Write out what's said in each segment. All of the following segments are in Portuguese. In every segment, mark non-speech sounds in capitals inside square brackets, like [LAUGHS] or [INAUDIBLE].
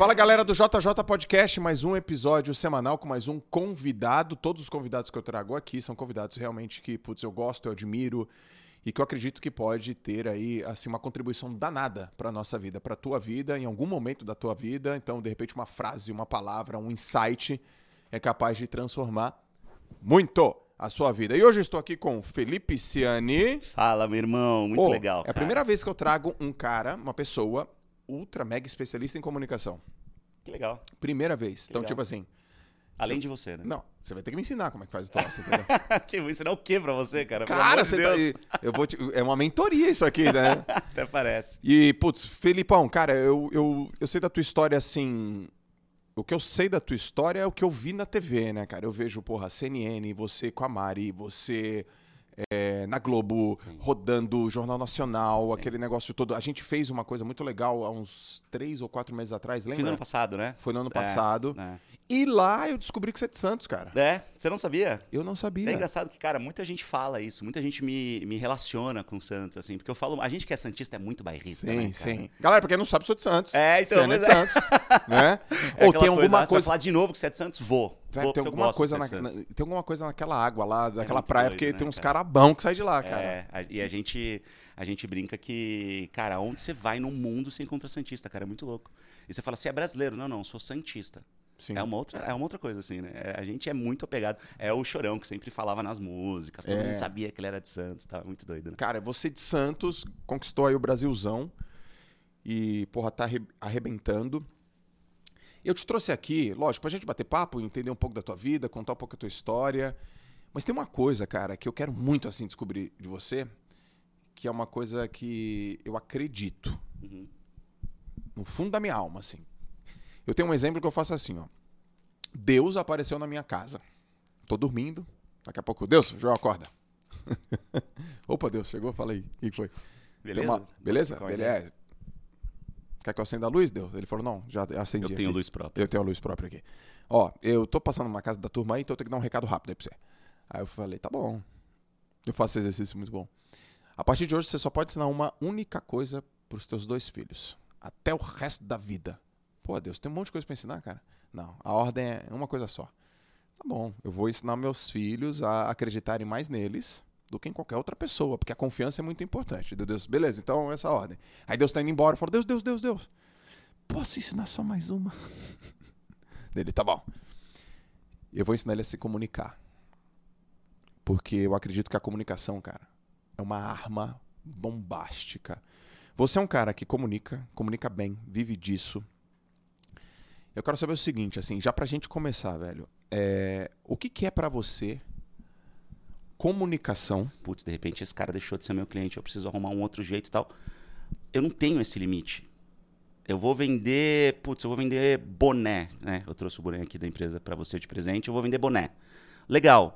Fala galera do JJ Podcast, mais um episódio semanal com mais um convidado. Todos os convidados que eu trago aqui são convidados realmente que, putz, eu gosto, eu admiro e que eu acredito que pode ter aí assim uma contribuição danada para nossa vida, para tua vida, em algum momento da tua vida. Então, de repente, uma frase, uma palavra, um insight é capaz de transformar muito a sua vida. E hoje eu estou aqui com Felipe Ciani. Fala, meu irmão, muito Oh, legal. É a cara. primeira vez que eu trago um cara, uma pessoa ultra mega especialista em comunicação. Que legal. Primeira vez. Então, legal. tipo assim, Além de você, né? não, você vai ter que me ensinar como é que faz o tosse, [LAUGHS] entendeu? que vou ensinar o que pra você, cara? Cara, de você Deus. tá. Eu vou te- É uma mentoria isso aqui, né? [LAUGHS] Até parece. E, putz, Felipão, cara, eu, eu, eu sei da tua história assim. O que eu sei da tua história é o que eu vi na TV, né, cara? Eu vejo, porra, CNN, você com a Mari, você é, na Globo, rodando o Jornal Nacional, aquele negócio todo. A gente fez uma coisa muito legal há uns três ou quatro meses atrás, Fim do lembra? ano passado, né? Foi no ano É, passado. É. E lá eu descobri que você é de Santos, cara. É, você não sabia? Eu não sabia. É engraçado que, cara, muita gente fala isso, muita gente me, me relaciona com Santos, assim, porque eu falo, a gente que é Santista é muito bairrista, Sim, né, cara? sim. Galera, pra quem não sabe, eu sou de Santos. É, então, Você é de mas Santos, né? [LAUGHS] É Ou tem alguma você vai coisa... falar de novo que você é de Santos? Vou. Tem alguma, coisa na, na- tem alguma coisa naquela água lá, daquela muito praia, doido, porque né, tem uns cara? caras bons que saem de lá, cara. É, a- e a gente, a gente brinca que, cara, onde você vai no mundo você encontra Santista, cara, é muito louco. E você fala, você é brasileiro? Não, não, sou Santista. Sim. É uma, outra, é uma outra coisa, assim, né? É, A gente é muito apegado. É o Chorão que sempre falava nas músicas, todo É. mundo sabia que ele era de Santos, tava muito doido, né? Cara, você de Santos conquistou aí o Brasilzão e, porra, tá arre- arrebentando. Eu te trouxe aqui, lógico, pra gente bater papo, entender um pouco da tua vida, contar um pouco a tua história. Mas tem uma coisa, cara, que eu quero muito, assim, descobrir de você, que é uma coisa que eu acredito. Uhum. no fundo da minha alma, assim. Eu tenho um exemplo que eu faço assim, ó. Deus apareceu na minha casa. Tô dormindo. Daqui a pouco, Deus, João, acorda. [LAUGHS] Opa, Deus, chegou? Fala aí. O que foi? Beleza? uma- Beleza? Beleza. Quer que eu acenda a luz, Deus? Ele falou, não, já acendi. Eu tenho aqui. luz própria. Eu tenho a luz própria aqui. Ó, eu tô passando numa casa da turma aí, então eu tenho que dar um recado rápido aí pra você. Aí eu falei, tá bom. Eu faço exercício muito bom. A partir de hoje, você só pode ensinar uma única coisa pros teus dois filhos. Até o resto da vida. Pô, Deus, tem um monte de coisa pra ensinar, cara? Não, a ordem é uma coisa só. Tá bom, eu vou ensinar meus filhos a acreditarem mais neles do que em qualquer outra pessoa, porque a confiança é muito importante. Deu Deus, beleza, então essa ordem. Aí Deus tá indo embora, fala, Deus, Deus, Deus, Deus. Posso ensinar só mais uma? [LAUGHS] Dele, tá bom. Eu vou ensinar ele a se comunicar. Porque eu acredito que a comunicação, cara, é uma arma bombástica. Você é um cara que comunica, comunica bem, vive disso. Eu quero saber o seguinte, assim, já pra gente começar, velho. é, o que, que é pra você comunicação? Putz, de repente esse cara deixou de ser meu cliente, eu preciso arrumar um outro jeito e tal. Eu não tenho esse limite. Eu vou vender, putz, eu vou vender boné, né? Eu trouxe o boné aqui da empresa pra você de presente, eu vou vender boné. Legal.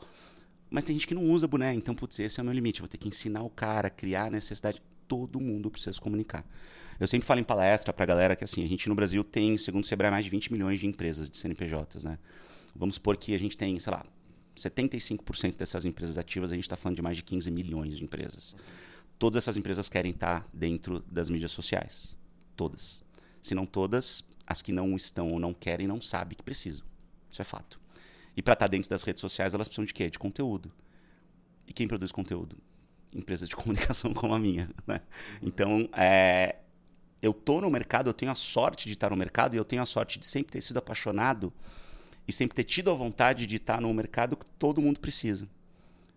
Mas tem gente que não usa boné, então, putz, esse é o meu limite. Eu vou ter que ensinar o cara criar a necessidade. Todo mundo precisa se comunicar. Eu sempre falo em palestra pra galera que, assim, a gente no Brasil tem, segundo o Sebrae, mais de 20 milhões de empresas de CNPJs, né? Vamos supor que a gente tem, sei lá, 75% dessas empresas ativas, a gente está falando de mais de 15 milhões de empresas. Todas essas empresas querem estar dentro das mídias sociais. Todas. Se não todas, as que não estão ou não querem não sabem que precisam. Isso é fato. E para estar dentro das redes sociais, elas precisam de quê? De conteúdo. E quem produz conteúdo? Empresas de [LAUGHS] comunicação como a minha. Né? Então, é, eu tô no mercado, eu tenho a sorte de estar no mercado e eu tenho a sorte de sempre ter sido apaixonado e sempre ter tido a vontade de estar no mercado que todo mundo precisa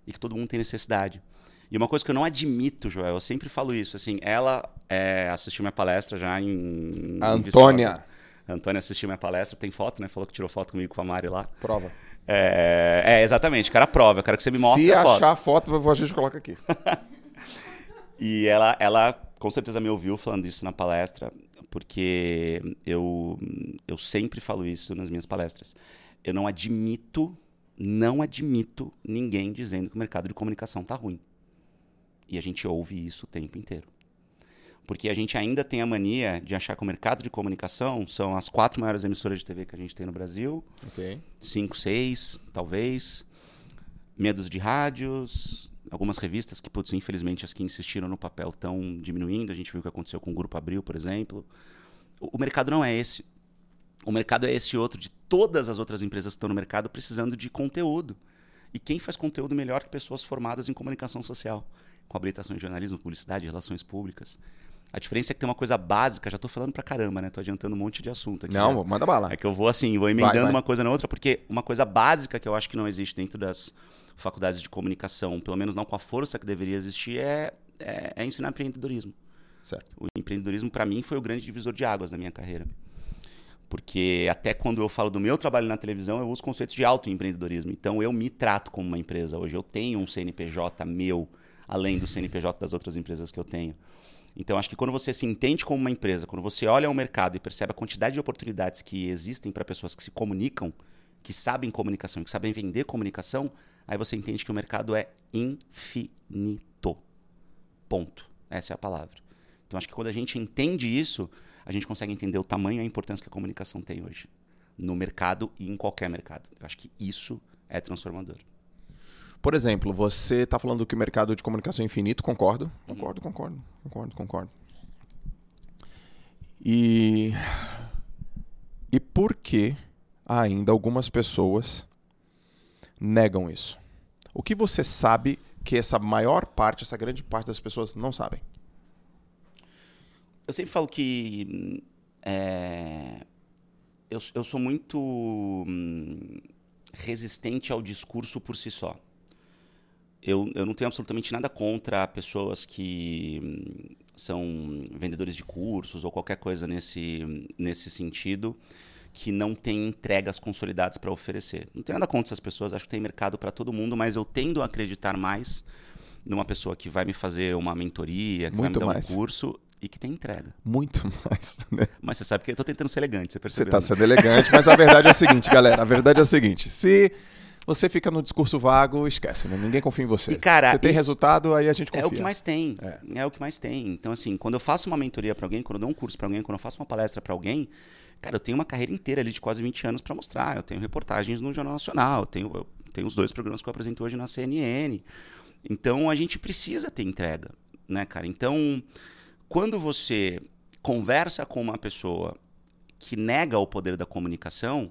e que todo mundo tem necessidade. E uma coisa que eu não admito, Joel, eu sempre falo isso, assim, ela é, assistiu minha palestra já em... A em Antônia. A Antônia assistiu minha palestra, tem foto, né? Falou que tirou foto comigo com a Mari lá. Prova. É, é, exatamente, cara, prova. Eu quero que você me mostre Se a foto. achar a foto, a gente coloca aqui. [LAUGHS] E ela, ela com certeza me ouviu falando isso na palestra, porque eu, eu sempre falo isso nas minhas palestras. Eu não admito, não admito ninguém dizendo que o mercado de comunicação tá ruim. E a gente ouve isso o tempo inteiro. Porque a gente ainda tem a mania de achar que o mercado de comunicação são as quatro maiores emissoras de TV que a gente tem no Brasil, Ok. cinco, seis, talvez, medos de rádios, algumas revistas que, putz, infelizmente, as que insistiram no papel estão diminuindo. A gente viu o que aconteceu com o Grupo Abril, por exemplo. O, o mercado não é esse. O mercado é esse outro de todas as outras empresas que estão no mercado precisando de conteúdo. E quem faz conteúdo melhor que pessoas formadas em comunicação social, com habilitação em jornalismo, publicidade, relações públicas. A diferença é que tem uma coisa básica, já tô falando pra caramba, né? Tô adiantando um monte de assunto aqui. Não, né? manda bala. É que eu vou assim, vou emendando Vai, vai. uma coisa na outra, porque uma coisa básica que eu acho que não existe dentro das faculdades de comunicação, pelo menos não com a força que deveria existir, é, é, é ensinar empreendedorismo. Certo. O empreendedorismo, para mim, foi o grande divisor de águas da minha carreira. Porque até quando eu falo do meu trabalho na televisão, eu uso conceitos de autoempreendedorismo. Então, eu me trato como uma empresa hoje. Eu tenho um CNPJ meu, além do CNPJ das outras empresas que eu tenho. Então, acho que quando você se entende como uma empresa, quando você olha ao mercado e percebe a quantidade de oportunidades que existem para pessoas que se comunicam, que sabem comunicação, que sabem vender comunicação, aí você entende que o mercado é infinito. Ponto. Essa é a palavra. Então, acho que quando a gente entende isso, a gente consegue entender o tamanho e a importância que a comunicação tem hoje. No mercado e em qualquer mercado. Eu acho que isso é transformador. Por exemplo, você está falando que o mercado de comunicação é infinito, concordo. Concordo, concordo, concordo, concordo. E. E por que ainda algumas pessoas negam isso? O que você sabe que essa maior parte, essa grande parte das pessoas não sabem? Eu sempre falo que é, eu, eu sou muito hum, resistente ao discurso por si só. Eu, eu não tenho absolutamente nada contra pessoas que hum, são vendedores de cursos ou qualquer coisa nesse, nesse sentido que não tem entregas consolidadas para oferecer. Não tenho nada contra essas pessoas, acho que tem mercado para todo mundo, mas eu tendo a acreditar mais numa pessoa que vai me fazer uma mentoria, que Muito vai me dar mais. um curso e que tem entrega. Muito [LAUGHS] mais, né? Mas você sabe que eu tô tentando ser elegante, você Você percebeu? está né? sendo elegante, mas a verdade é a seguinte, galera. A verdade é a seguinte: se você fica no discurso vago, esquece, né? Ninguém confia em você. E, cara, você tem e- resultado, aí a gente confia. É o que mais tem. É. É. o que mais tem. Então, assim, quando eu faço uma mentoria para alguém, quando eu dou um curso para alguém, quando eu faço uma palestra para alguém, cara, eu tenho uma carreira inteira ali de quase 20 anos para mostrar. Eu tenho reportagens no Jornal Nacional, eu tenho, eu tenho os dois programas que eu apresento hoje na CNN. Então, a gente precisa ter entrega, né, cara? Então, quando você conversa com uma pessoa que nega o poder da comunicação,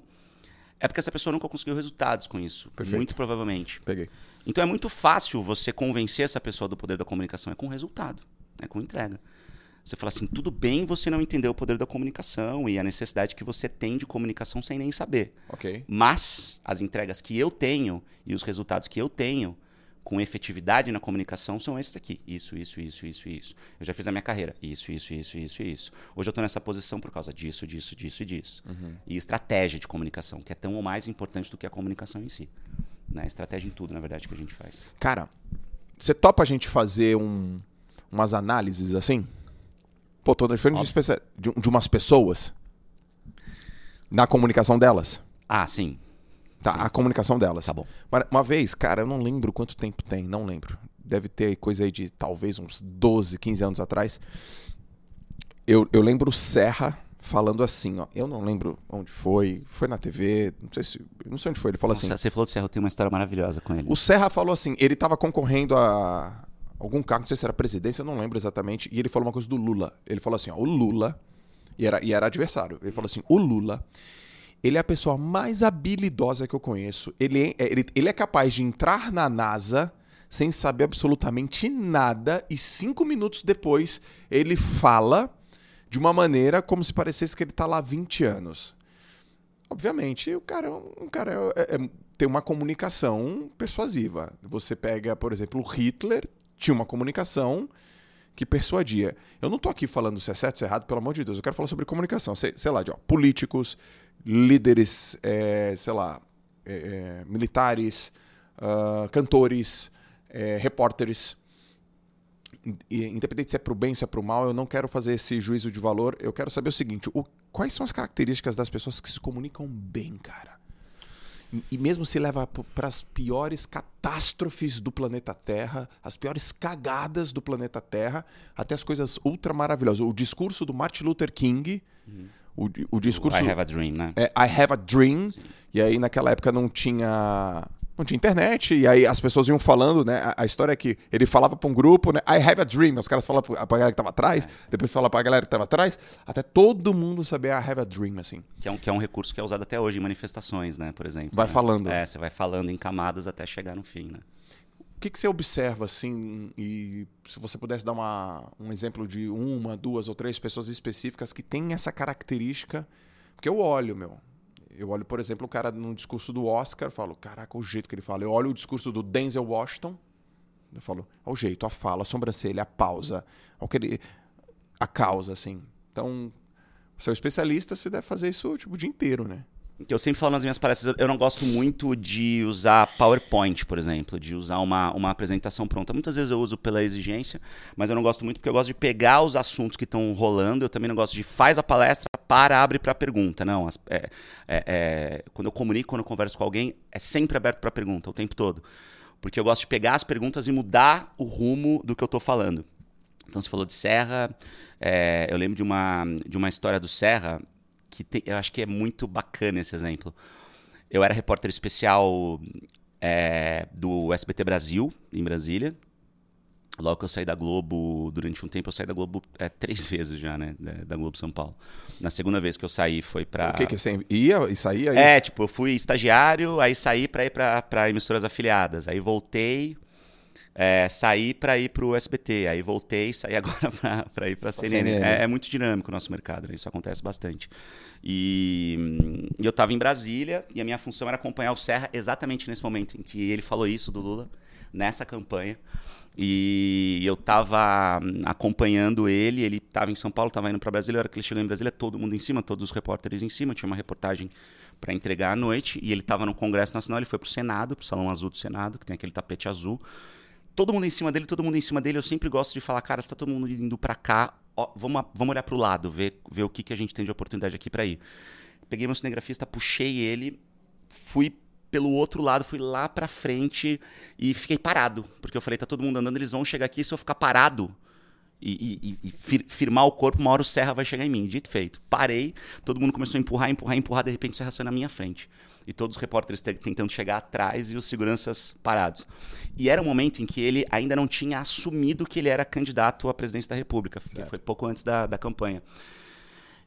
é porque essa pessoa nunca conseguiu resultados com isso. Perfeito. Muito provavelmente. Peguei. Então é muito fácil você convencer essa pessoa do poder da comunicação. É com resultado, é com entrega. Você fala assim, tudo bem você não entender o poder da comunicação e a necessidade que você tem de comunicação sem nem saber. Ok. Mas as entregas que eu tenho e os resultados que eu tenho com efetividade na comunicação são esses aqui. Isso, isso, isso, isso, isso. Eu já fiz a minha carreira. Isso, isso, isso, isso, isso. Hoje eu estou nessa posição por causa disso, disso, disso e disso. E estratégia de comunicação, que é tão ou mais importante do que a comunicação em si. Né? Estratégia em tudo, na verdade, que a gente faz. Cara, você topa a gente fazer um, umas análises assim? Pô, tô diferente de, Óbvio. especia- de, de umas pessoas na comunicação delas. Ah, sim. Tá, a comunicação delas. Tá bom. Uma- vez, cara, eu não lembro quanto tempo tem, não lembro. Deve ter coisa aí de talvez uns 12, 15 anos atrás. Eu, eu lembro o Serra falando assim, ó. Eu não lembro onde foi, foi na TV, não sei se, não sei onde foi. Ele falou assim: Nossa, você falou do Serra, eu tenho uma história maravilhosa com ele. o Serra falou assim, ele estava concorrendo a algum cargo, não sei se era presidência, não lembro exatamente, e ele falou uma coisa do Lula. Ele falou assim, ó, o Lula, e era, e era adversário, ele falou assim, o Lula, ele é a pessoa mais habilidosa que eu conheço. Ele é, ele, ele é capaz de entrar na NASA sem saber absolutamente nada, e cinco minutos depois ele fala de uma maneira como se parecesse que ele está lá há 20 anos. Obviamente, o cara, é um cara é- é- tem uma comunicação persuasiva. Você pega, por exemplo, o Hitler tinha uma comunicação que persuadia. Eu não tô aqui falando se é certo, se é errado, pelo amor de Deus. Eu quero falar sobre comunicação. Sei, sei lá, de ó, políticos, líderes, é, sei lá, é, é, militares, ah, cantores, é, repórteres. Independente se é pro bem, se é pro mal, eu não quero fazer esse juízo de valor. Eu quero saber o seguinte: o- quais são as características das pessoas que se comunicam bem, cara? E- mesmo se leva para as piores catástrofes do planeta Terra, as piores cagadas do planeta Terra, até as coisas ultra maravilhosas. O discurso do Martin Luther King, o, di- o discurso. I have a dream, né? É, I have a dream. E aí naquela época não tinha Não tinha internet, e aí as pessoas iam falando, né? A, a história é que ele falava pra um grupo, né? I have a dream. Os caras falavam pra, pra galera que tava atrás, é. depois falava pra galera que tava atrás, até todo mundo saber I have a dream, assim. Que é, um, que é um recurso que é usado até hoje em manifestações, né? Por exemplo. Vai né? falando. É, você vai falando em camadas até chegar no fim, né? O que, que você observa, assim, e se você pudesse dar uma, um exemplo de uma, duas ou três pessoas específicas que têm essa característica? Porque eu olho, meu. Eu olho, por exemplo, o cara no discurso do Oscar, falo, caraca, o jeito que ele fala. Eu olho o discurso do Denzel Washington, eu falo, o jeito, a fala, a sobrancelha, a pausa, o que ele, a causa, assim. Então, você é um especialista, você deve fazer isso tipo, o dia inteiro, né? eu sempre falo nas minhas palestras, eu não gosto muito de usar PowerPoint, por exemplo, de usar uma, uma apresentação pronta. Muitas vezes eu uso pela exigência, mas eu não gosto muito porque eu gosto de pegar os assuntos que estão rolando. Eu também não gosto de faz a palestra, para, abre para pergunta. Não, as, é, é, é, quando eu comunico, quando eu converso com alguém, é sempre aberto para pergunta, o tempo todo. Porque eu gosto de pegar as perguntas e mudar o rumo do que eu estou falando. Então, você falou de Serra. É, eu lembro de uma, de uma história do Serra que tem, eu acho que é muito bacana esse exemplo. Eu era repórter especial é, do SBT Brasil, em Brasília. Logo que eu saí da Globo, durante um tempo eu saí da Globo é, três [LAUGHS] vezes já, né? Da Globo São Paulo. Na segunda vez que eu saí foi pra. O que que você ia e saía? É, tipo, eu fui estagiário, aí saí pra ir pra, pra emissoras afiliadas. Aí voltei, é, saí para ir para o SBT, aí voltei, saí [LAUGHS] agora para ir para a CNN. CNN. É, é, muito dinâmico o nosso mercado, né? isso acontece bastante. E, e eu estava em Brasília e a minha função era acompanhar o Serra exatamente nesse momento em que ele falou isso do Lula, nessa campanha. E eu estava acompanhando ele, ele estava em São Paulo, estava indo para Brasília, a hora que ele chegou em Brasília, todo mundo em cima, todos os repórteres em cima, tinha uma reportagem para entregar à noite, e ele estava no Congresso Nacional, ele foi para o Senado, para o Salão Azul do Senado, que tem aquele tapete azul, todo mundo em cima dele, todo mundo em cima dele. Eu sempre gosto de falar, cara, está todo mundo indo para cá, ó, vamos, vamos olhar para o lado, ver, ver o que, que a gente tem de oportunidade aqui para ir. Peguei meu cinegrafista, puxei ele, fui pelo outro lado, fui lá para frente e fiquei parado, porque eu falei, tá todo mundo andando, eles vão chegar aqui, se eu ficar parado, e, e, e, firmar o corpo, uma hora o Serra vai chegar em mim. Dito feito. Parei, todo mundo começou a empurrar, empurrar, empurrar, de repente o Serra saiu na minha frente. E todos os repórteres tentando chegar atrás e os seguranças parados. E era um momento em que ele ainda não tinha assumido que ele era candidato à presidência da República, que foi pouco antes da, da campanha.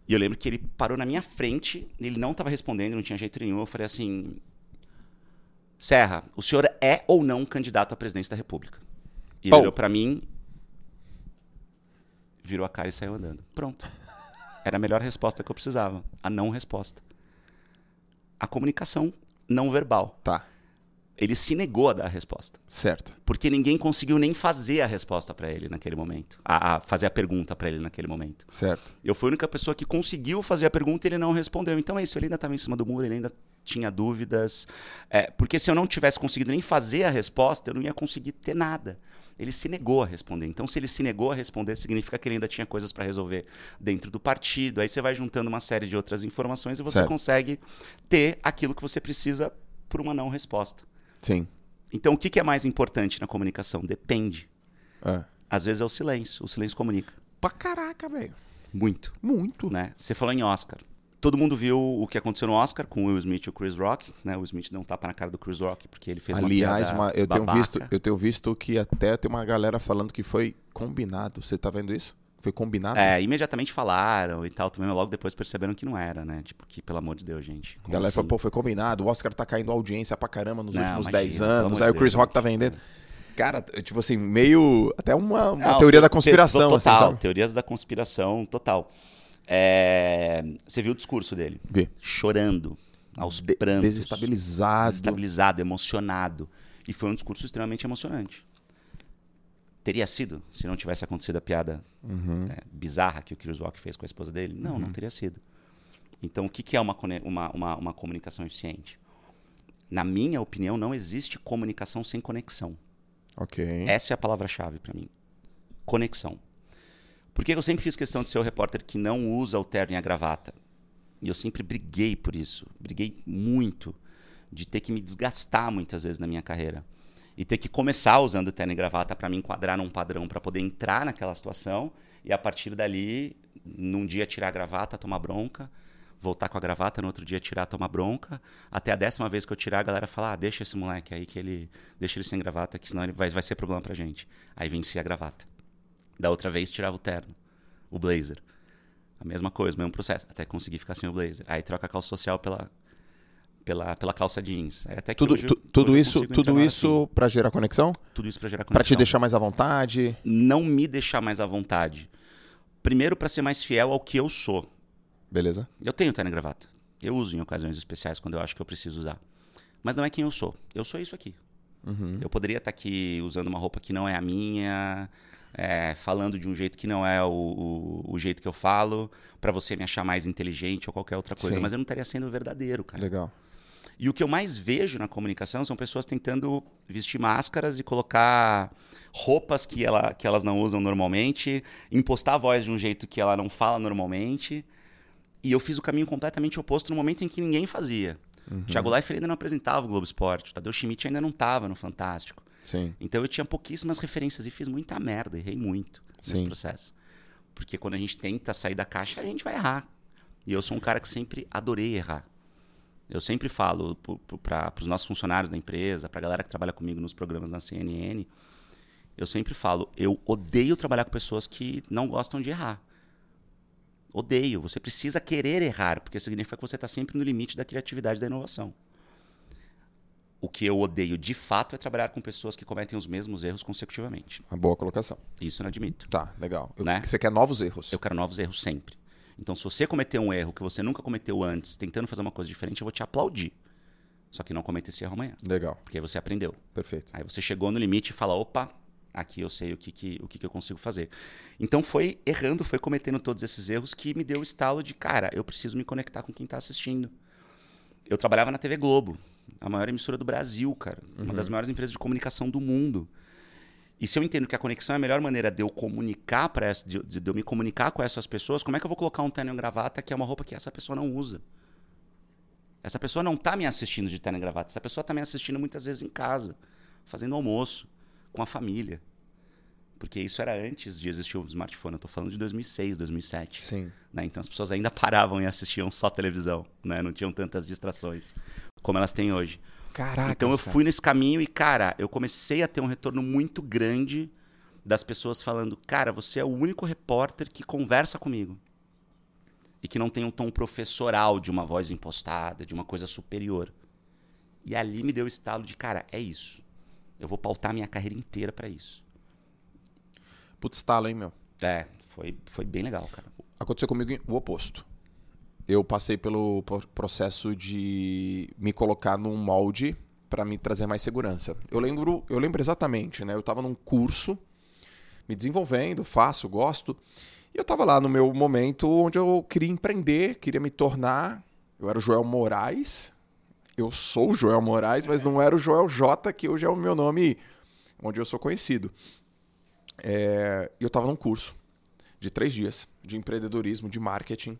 E eu lembro que ele parou na minha frente, ele não estava respondendo, não tinha jeito nenhum. Eu falei assim: Serra, o senhor é ou não candidato à presidência da República? E ele olhou para mim virou a cara e saiu andando. Pronto. Era a melhor resposta que eu precisava. A não resposta. A comunicação não verbal. Tá. Ele se negou a dar a resposta. Certo. Porque ninguém conseguiu nem fazer a resposta para ele naquele momento. A, a fazer a pergunta para ele naquele momento. Certo. Eu fui a única pessoa que conseguiu fazer a pergunta e ele não respondeu. Então é isso. Ele ainda estava em cima do muro, ele ainda tinha dúvidas. É, porque se eu não tivesse conseguido nem fazer a resposta, eu não ia conseguir ter nada ele se negou a responder. Então, se ele se negou a responder, significa que ele ainda tinha coisas para resolver dentro do partido. Aí você vai juntando uma série de outras informações e você certo. consegue ter aquilo que você precisa por uma não resposta. Sim. Então, o que, é mais importante na comunicação? Depende. É. Às vezes é o silêncio. O silêncio comunica. Pra caraca, velho. Muito. Muito. Né? Você falou em Oscar todo mundo viu o que aconteceu no Oscar com o Will Smith e o Chris Rock, né? O Will Smith não tapa na cara do Chris Rock porque ele fez Aliás, uma Aliás, eu tenho visto, eu tenho visto que até tem uma galera falando que foi combinado. Você tá vendo isso? Foi combinado? É, imediatamente falaram e tal, também logo depois perceberam que não era, né? Tipo, que pelo amor de Deus, gente. A galera assim? falou, pô, foi combinado, o Oscar tá caindo audiência pra caramba nos não, últimos imagina, 10 anos, aí o Chris Deus, Rock tá vendendo. Cara, tipo assim, meio. Até uma, uma não, teoria da conspiração. Total, assim, teorias da conspiração, total. É... Você viu o discurso dele? Vi. Chorando, aos De prantos. Desestabilizado. Desestabilizado, emocionado. E foi um discurso extremamente emocionante. Teria sido, se não tivesse acontecido a piada uhum. é, bizarra que o Chris Rock fez com a esposa dele? Não, uhum. não teria sido. Então, o que, que é uma, uma, uma, uma comunicação eficiente? Na minha opinião, não existe comunicação sem conexão. Ok. Essa é a palavra-chave para mim. Conexão. Porque eu sempre fiz questão de ser o repórter que não usa o terno e a gravata. E eu sempre briguei por isso. Briguei muito de ter que me desgastar muitas vezes na minha carreira. E ter que começar usando terno e gravata para me enquadrar num padrão, para poder entrar naquela situação e a partir dali, num dia tirar a gravata, tomar bronca, voltar com a gravata, no outro dia tirar, tomar bronca. Até a décima vez que eu tirar, a galera fala: ah, deixa esse moleque aí, que ele. Deixa ele sem gravata, que senão ele vai, vai ser problema pra gente. Aí vencia a gravata. Da outra vez, tirava o terno, o blazer. A mesma coisa, mesmo processo. Até conseguir ficar sem o blazer. Aí troca a calça social pela, pela, pela calça jeans. Aí até que Tudo, hoje- tu- tudo isso, tudo isso assim. pra gerar conexão? Tudo isso pra gerar Pra conexão. te deixar mais à vontade? Não me deixar mais à vontade. Primeiro, pra ser mais fiel ao que eu sou. Beleza? Eu tenho terno e gravata. Eu uso em ocasiões especiais quando eu acho que eu preciso usar. Mas não é quem eu sou. Eu sou isso aqui. Uhum. Eu poderia estar aqui usando uma roupa que não é a minha, é, falando de um jeito que não é o, o, o jeito que eu falo, pra você me achar mais inteligente ou qualquer outra coisa. Sim. Mas eu não estaria sendo verdadeiro, cara. Legal. E o que eu mais vejo na comunicação são pessoas tentando vestir máscaras e colocar roupas que, ela, que elas não usam normalmente, impostar a voz de um jeito que ela não fala normalmente. E eu fiz o caminho completamente oposto no momento em que ninguém fazia. Uhum. Thiago Leifert ainda não apresentava o Globo Esporte, o Tadeu Schmidt ainda não estava no Fantástico. Sim. Então eu tinha pouquíssimas referências e fiz muita merda, errei muito nesse Sim. processo. Porque quando a gente tenta sair da caixa, a gente vai errar. E eu sou um cara que sempre adorei errar. Eu sempre falo para os nossos funcionários da empresa, para a galera que trabalha comigo nos programas na CNN, eu sempre falo, eu odeio trabalhar com pessoas que não gostam de errar. Odeio. Você precisa querer errar, porque significa que você está sempre no limite da criatividade e da inovação. O que eu odeio de fato é trabalhar com pessoas que cometem os mesmos erros consecutivamente. Uma boa colocação. Isso eu não admito. Tá, legal. Eu- Né? Você quer novos erros. Eu quero novos erros sempre. Então, se você cometer um erro que você nunca cometeu antes, tentando fazer uma coisa diferente, eu vou te aplaudir. Só que não cometa esse erro amanhã, Legal. porque aí você aprendeu. Perfeito. Aí você chegou no limite e fala: opa, aqui eu sei o que, que, o que, que eu consigo fazer. Então foi errando, foi cometendo todos esses erros que me deu o estalo de, cara, eu preciso me conectar com quem está assistindo. Eu trabalhava na TV Globo, a maior emissora do Brasil, cara. Uma das maiores empresas de comunicação do mundo. E se eu entendo que a conexão é a melhor maneira de eu comunicar para essa, de, de eu me comunicar com essas pessoas, como é que eu vou colocar um terno e gravata que é uma roupa que essa pessoa não usa? Essa pessoa não tá me assistindo de terno e gravata, essa pessoa tá me assistindo muitas vezes em casa, fazendo almoço, com a família. Porque isso era antes de existir o smartphone, eu tô falando de 2006, 2007. Sim. né? Então as pessoas ainda [LAUGHS] paravam e assistiam só televisão, né? Não tinham tantas distrações como elas têm hoje. Caraca. Então eu fui nesse caminho e, cara, eu comecei a ter um retorno muito grande das pessoas falando: cara, você é o único repórter que conversa comigo. E que não tem um tom professoral de uma voz impostada, de uma coisa superior. E ali me deu o estalo de, cara, é isso. Eu vou pautar minha carreira inteira pra isso. Putz, talo, hein, meu? É, foi, foi bem legal, cara. Aconteceu comigo o oposto. Eu passei pelo pro- processo de me colocar num molde para me trazer mais segurança. Eu lembro, eu lembro exatamente, né? Eu tava num curso me desenvolvendo, faço, gosto. E eu tava lá no meu momento onde eu queria empreender, queria me tornar. Eu era o Joel Moraes. Eu sou o Joel Moraes, mas não era o Joel J, que hoje é o meu nome onde eu sou conhecido. É, e eu tava num curso de três dias de empreendedorismo, de marketing.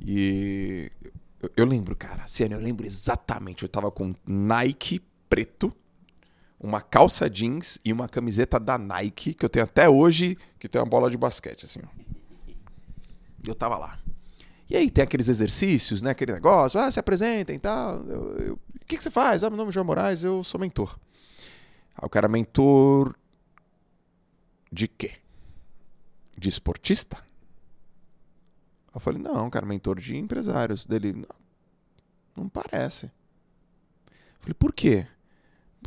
E eu, eu lembro, cara, sério, eu lembro exatamente. Eu tava com Nike preto, uma calça jeans e uma camiseta da Nike, que eu tenho até hoje, que tem uma bola de basquete, assim, eu tava lá. E aí tem aqueles exercícios, né? Aquele negócio, ah, se apresentem e tal. O que, que você faz? Ah, meu nome é João Moraes, eu sou mentor. Aí o cara, mentor de quê? De esportista? Eu falei, não, cara, mentor de empresários. Dele, não, não parece. Eu falei, por quê?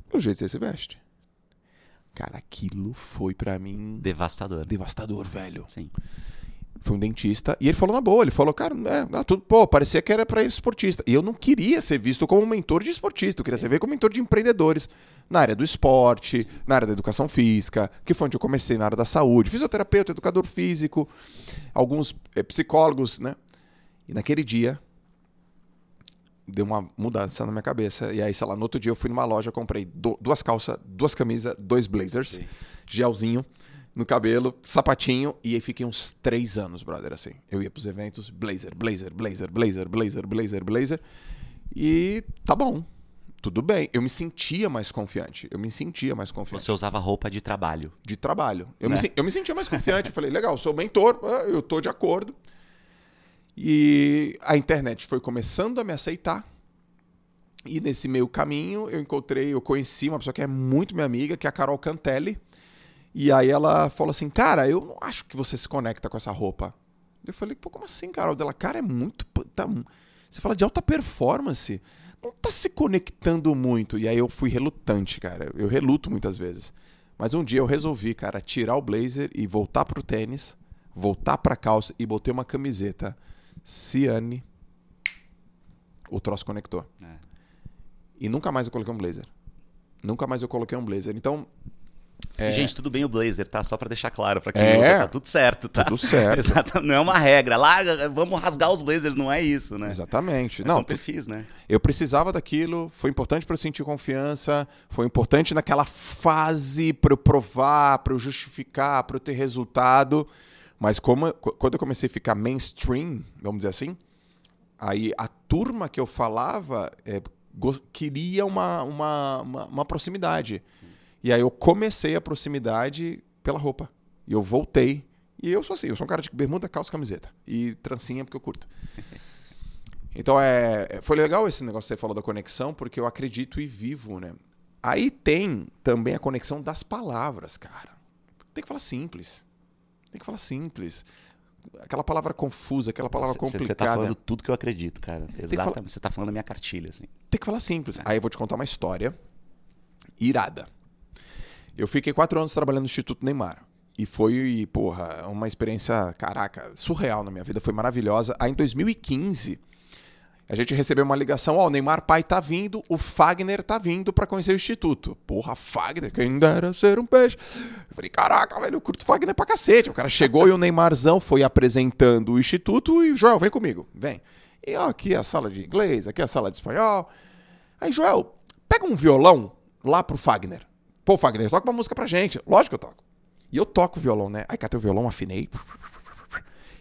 Pelo jeito que você se veste. Cara, aquilo foi pra mim Devastador. devastador, velho. Sim. Foi um dentista. E ele falou na boa, ele falou, cara, é, ah, tudo, pô, parecia que era pra esportista. E eu não queria ser visto como um mentor de esportista, eu queria ser visto como mentor de empreendedores. Na área do esporte, na área da educação física, que foi onde eu comecei na área da saúde, fisioterapeuta, educador físico, alguns eh, psicólogos, né? E naquele dia deu uma mudança na minha cabeça. E aí, sei lá, no outro dia eu fui numa loja, comprei du- duas calças, duas camisas, dois blazers, Sim. gelzinho no cabelo, sapatinho, e aí fiquei uns três anos, brother, assim. Eu ia pros eventos, blazer, blazer, blazer, blazer, blazer, blazer, blazer. E tá bom. Tudo bem. Eu me sentia mais confiante. Eu me sentia mais confiante Você usava roupa de trabalho. de trabalho. Eu, Né? me, eu me sentia mais confiante. Eu falei, legal, sou mentor, ah, eu tô de acordo. E a internet foi começando a me aceitar. E nesse meio caminho eu encontrei, eu conheci uma pessoa que é muito minha amiga, que é a Carol Cantelli. E aí ela falou assim: Cara, eu não acho que você se conecta com essa roupa. Eu falei: Pô, como assim, Carol? Dela, cara, é muito. Tá, você fala de alta performance. Não tá se conectando muito. E aí eu fui relutante, cara. Eu reluto muitas vezes. Mas um dia eu resolvi, cara, tirar o blazer e voltar pro tênis, voltar pra calça e botei uma camiseta. Ciane. O troço conectou. É. E nunca mais eu coloquei um blazer. Nunca mais eu coloquei um blazer. Então, é. Gente, tudo bem o blazer, tá? Só para deixar claro para quem é. usa, tá tudo certo, tá? Tudo certo. [LAUGHS] Exato, não é uma regra. Larga, vamos rasgar os blazers, não é isso, né? Exatamente. não, são perfis, né? Eu precisava daquilo, foi importante para eu sentir confiança, foi importante naquela fase para eu provar, para eu justificar, para eu ter resultado. Mas como, quando eu comecei a ficar mainstream, vamos dizer assim, aí a turma que eu falava é, queria uma, uma, uma, uma proximidade. Sim. E aí eu comecei a proximidade pela roupa. E eu voltei. E eu sou assim, eu sou um cara de bermuda, calça, camiseta. E trancinha porque eu curto. [LAUGHS] Então é, é, foi legal esse negócio que você falou da conexão, porque eu acredito e vivo, né? Aí tem também a conexão das palavras, cara. Tem que falar simples. Tem que falar simples. Aquela palavra confusa, aquela palavra complicada. Você tá falando tudo que eu acredito, cara. Exatamente. Você tá falando a minha cartilha, assim. Tem que falar simples. É. Aí eu vou te contar uma história irada. Eu fiquei quatro anos trabalhando no Instituto Neymar. E foi, porra, uma experiência, caraca, surreal na minha vida, foi maravilhosa. Aí em 2015, a gente recebeu uma ligação, ó, oh, o Neymar pai tá vindo, o Fagner tá vindo para conhecer o Instituto. Porra, Fagner, quem dera ser um peixe. Eu falei, caraca, velho, eu curto Fagner pra cacete. O cara chegou e o Neymarzão foi apresentando o Instituto e, Joel, vem comigo, vem. E ó, aqui é a sala de inglês, aqui é a sala de espanhol. Aí, Joel, pega um violão lá pro Fagner. Pô, Fagner, toca uma música pra gente. Lógico que eu toco. E eu toco violão, né? Aí catei o violão, afinei.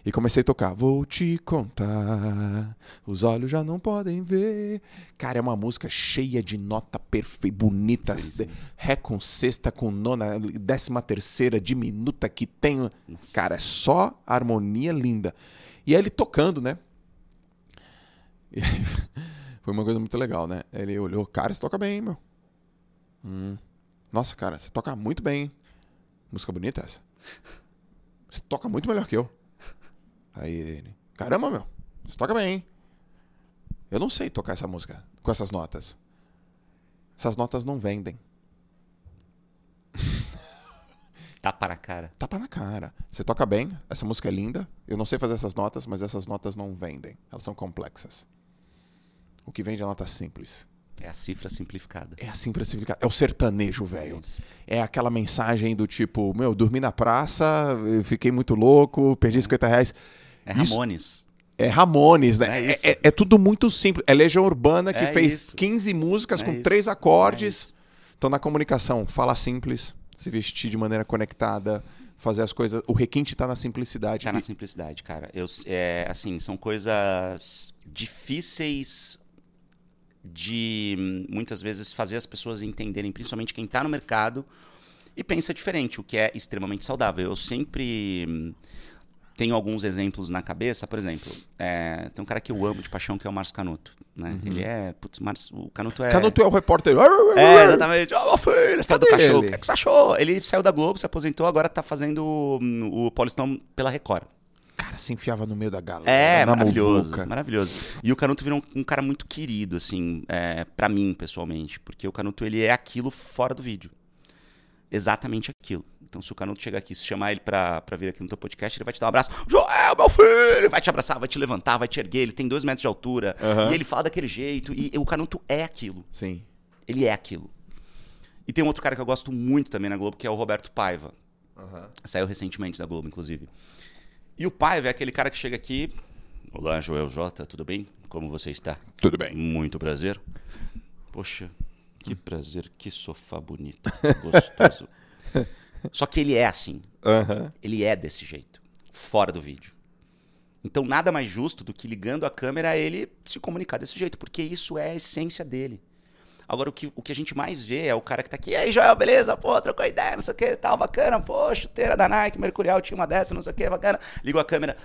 E comecei a tocar. Vou te contar, os olhos já não podem ver. Cara, é uma música cheia de nota perfeita, bonita. Sim, sim. Ré com sexta, com nona, décima terceira, diminuta que tem. Cara, é só harmonia linda. E aí ele tocando, né? Aí, [LAUGHS] foi uma coisa muito legal, né? Ele olhou, cara, você toca bem, meu. Hum. Nossa, cara, você toca muito bem. Música bonita essa. Você toca muito melhor que eu. Aí ele, caramba, meu, você toca bem, hein? Eu não sei tocar essa música com essas notas. Essas notas não vendem. [LAUGHS] Tapa na cara. Tapa na cara. Você toca bem, essa música é linda. Eu não sei fazer essas notas, mas essas notas não vendem. Elas são complexas. O que vende é nota simples. É a cifra simplificada. É a cifra simplificada. É o sertanejo, velho. É, é aquela mensagem do tipo, meu, dormi na praça, fiquei muito louco, perdi 50 reais. É Ramones. é Ramones, né? É, é, é, tudo muito simples. É Legião Urbana que é fez isso. 15 músicas é com isso. três acordes. Então, na comunicação, fala simples, se vestir de maneira conectada, fazer as coisas. O requinte está na simplicidade. Está na simplicidade, cara. Eu, é, assim, são coisas difíceis de muitas vezes fazer as pessoas entenderem, principalmente quem está no mercado e pensa diferente, o que é extremamente saudável. Eu sempre hum, tenho alguns exemplos na cabeça, por exemplo, é, tem um cara que eu amo de paixão que é o Márcio Canuto. Né? Uhum. Ele é. Putz, Márcio, o Canuto é. Canuto é o repórter. É, exatamente. Ó, oh, filho, Cadê do cachorro. O que, é que você achou? Ele saiu da Globo, se aposentou, agora está fazendo hum, o Paulistão pela Record cara se enfiava no meio da galera. É, maravilhoso. Maravilhoso. E o Canuto virou um, um cara muito querido, assim, é, para mim, pessoalmente. Porque o Canuto, ele é aquilo fora do vídeo. Exatamente aquilo. Então, se o Canuto chegar aqui, se chamar ele pra, pra vir aqui no teu podcast, ele vai te dar um abraço. Joel, meu filho! Vai te abraçar, vai te levantar, vai te erguer. Ele tem dois metros de altura. Uhum. E ele fala daquele jeito. E, e o Canuto é aquilo. Sim. Ele é aquilo. E tem um outro cara que eu gosto muito também na Globo, que é o Roberto Paiva. Uhum. Saiu recentemente da Globo, inclusive. E o pai é aquele cara que chega aqui. Olá, Joel J, tudo bem? Como você está? Tudo bem. Muito prazer. Poxa, que [LAUGHS] prazer, que sofá bonito, gostoso. [LAUGHS] Só que ele é assim. Uhum. Ele é desse jeito, fora do vídeo. Então, nada mais justo do que ligando a câmera ele se comunicar desse jeito, porque isso é a essência dele. Agora, o que, o que a gente mais vê é o cara que tá aqui, e aí, Joel, beleza? Pô, trocou ideia, não sei o que, tal, bacana, pô, chuteira da Nike, Mercurial tinha uma dessa, não sei o que, bacana. Ligou a câmera.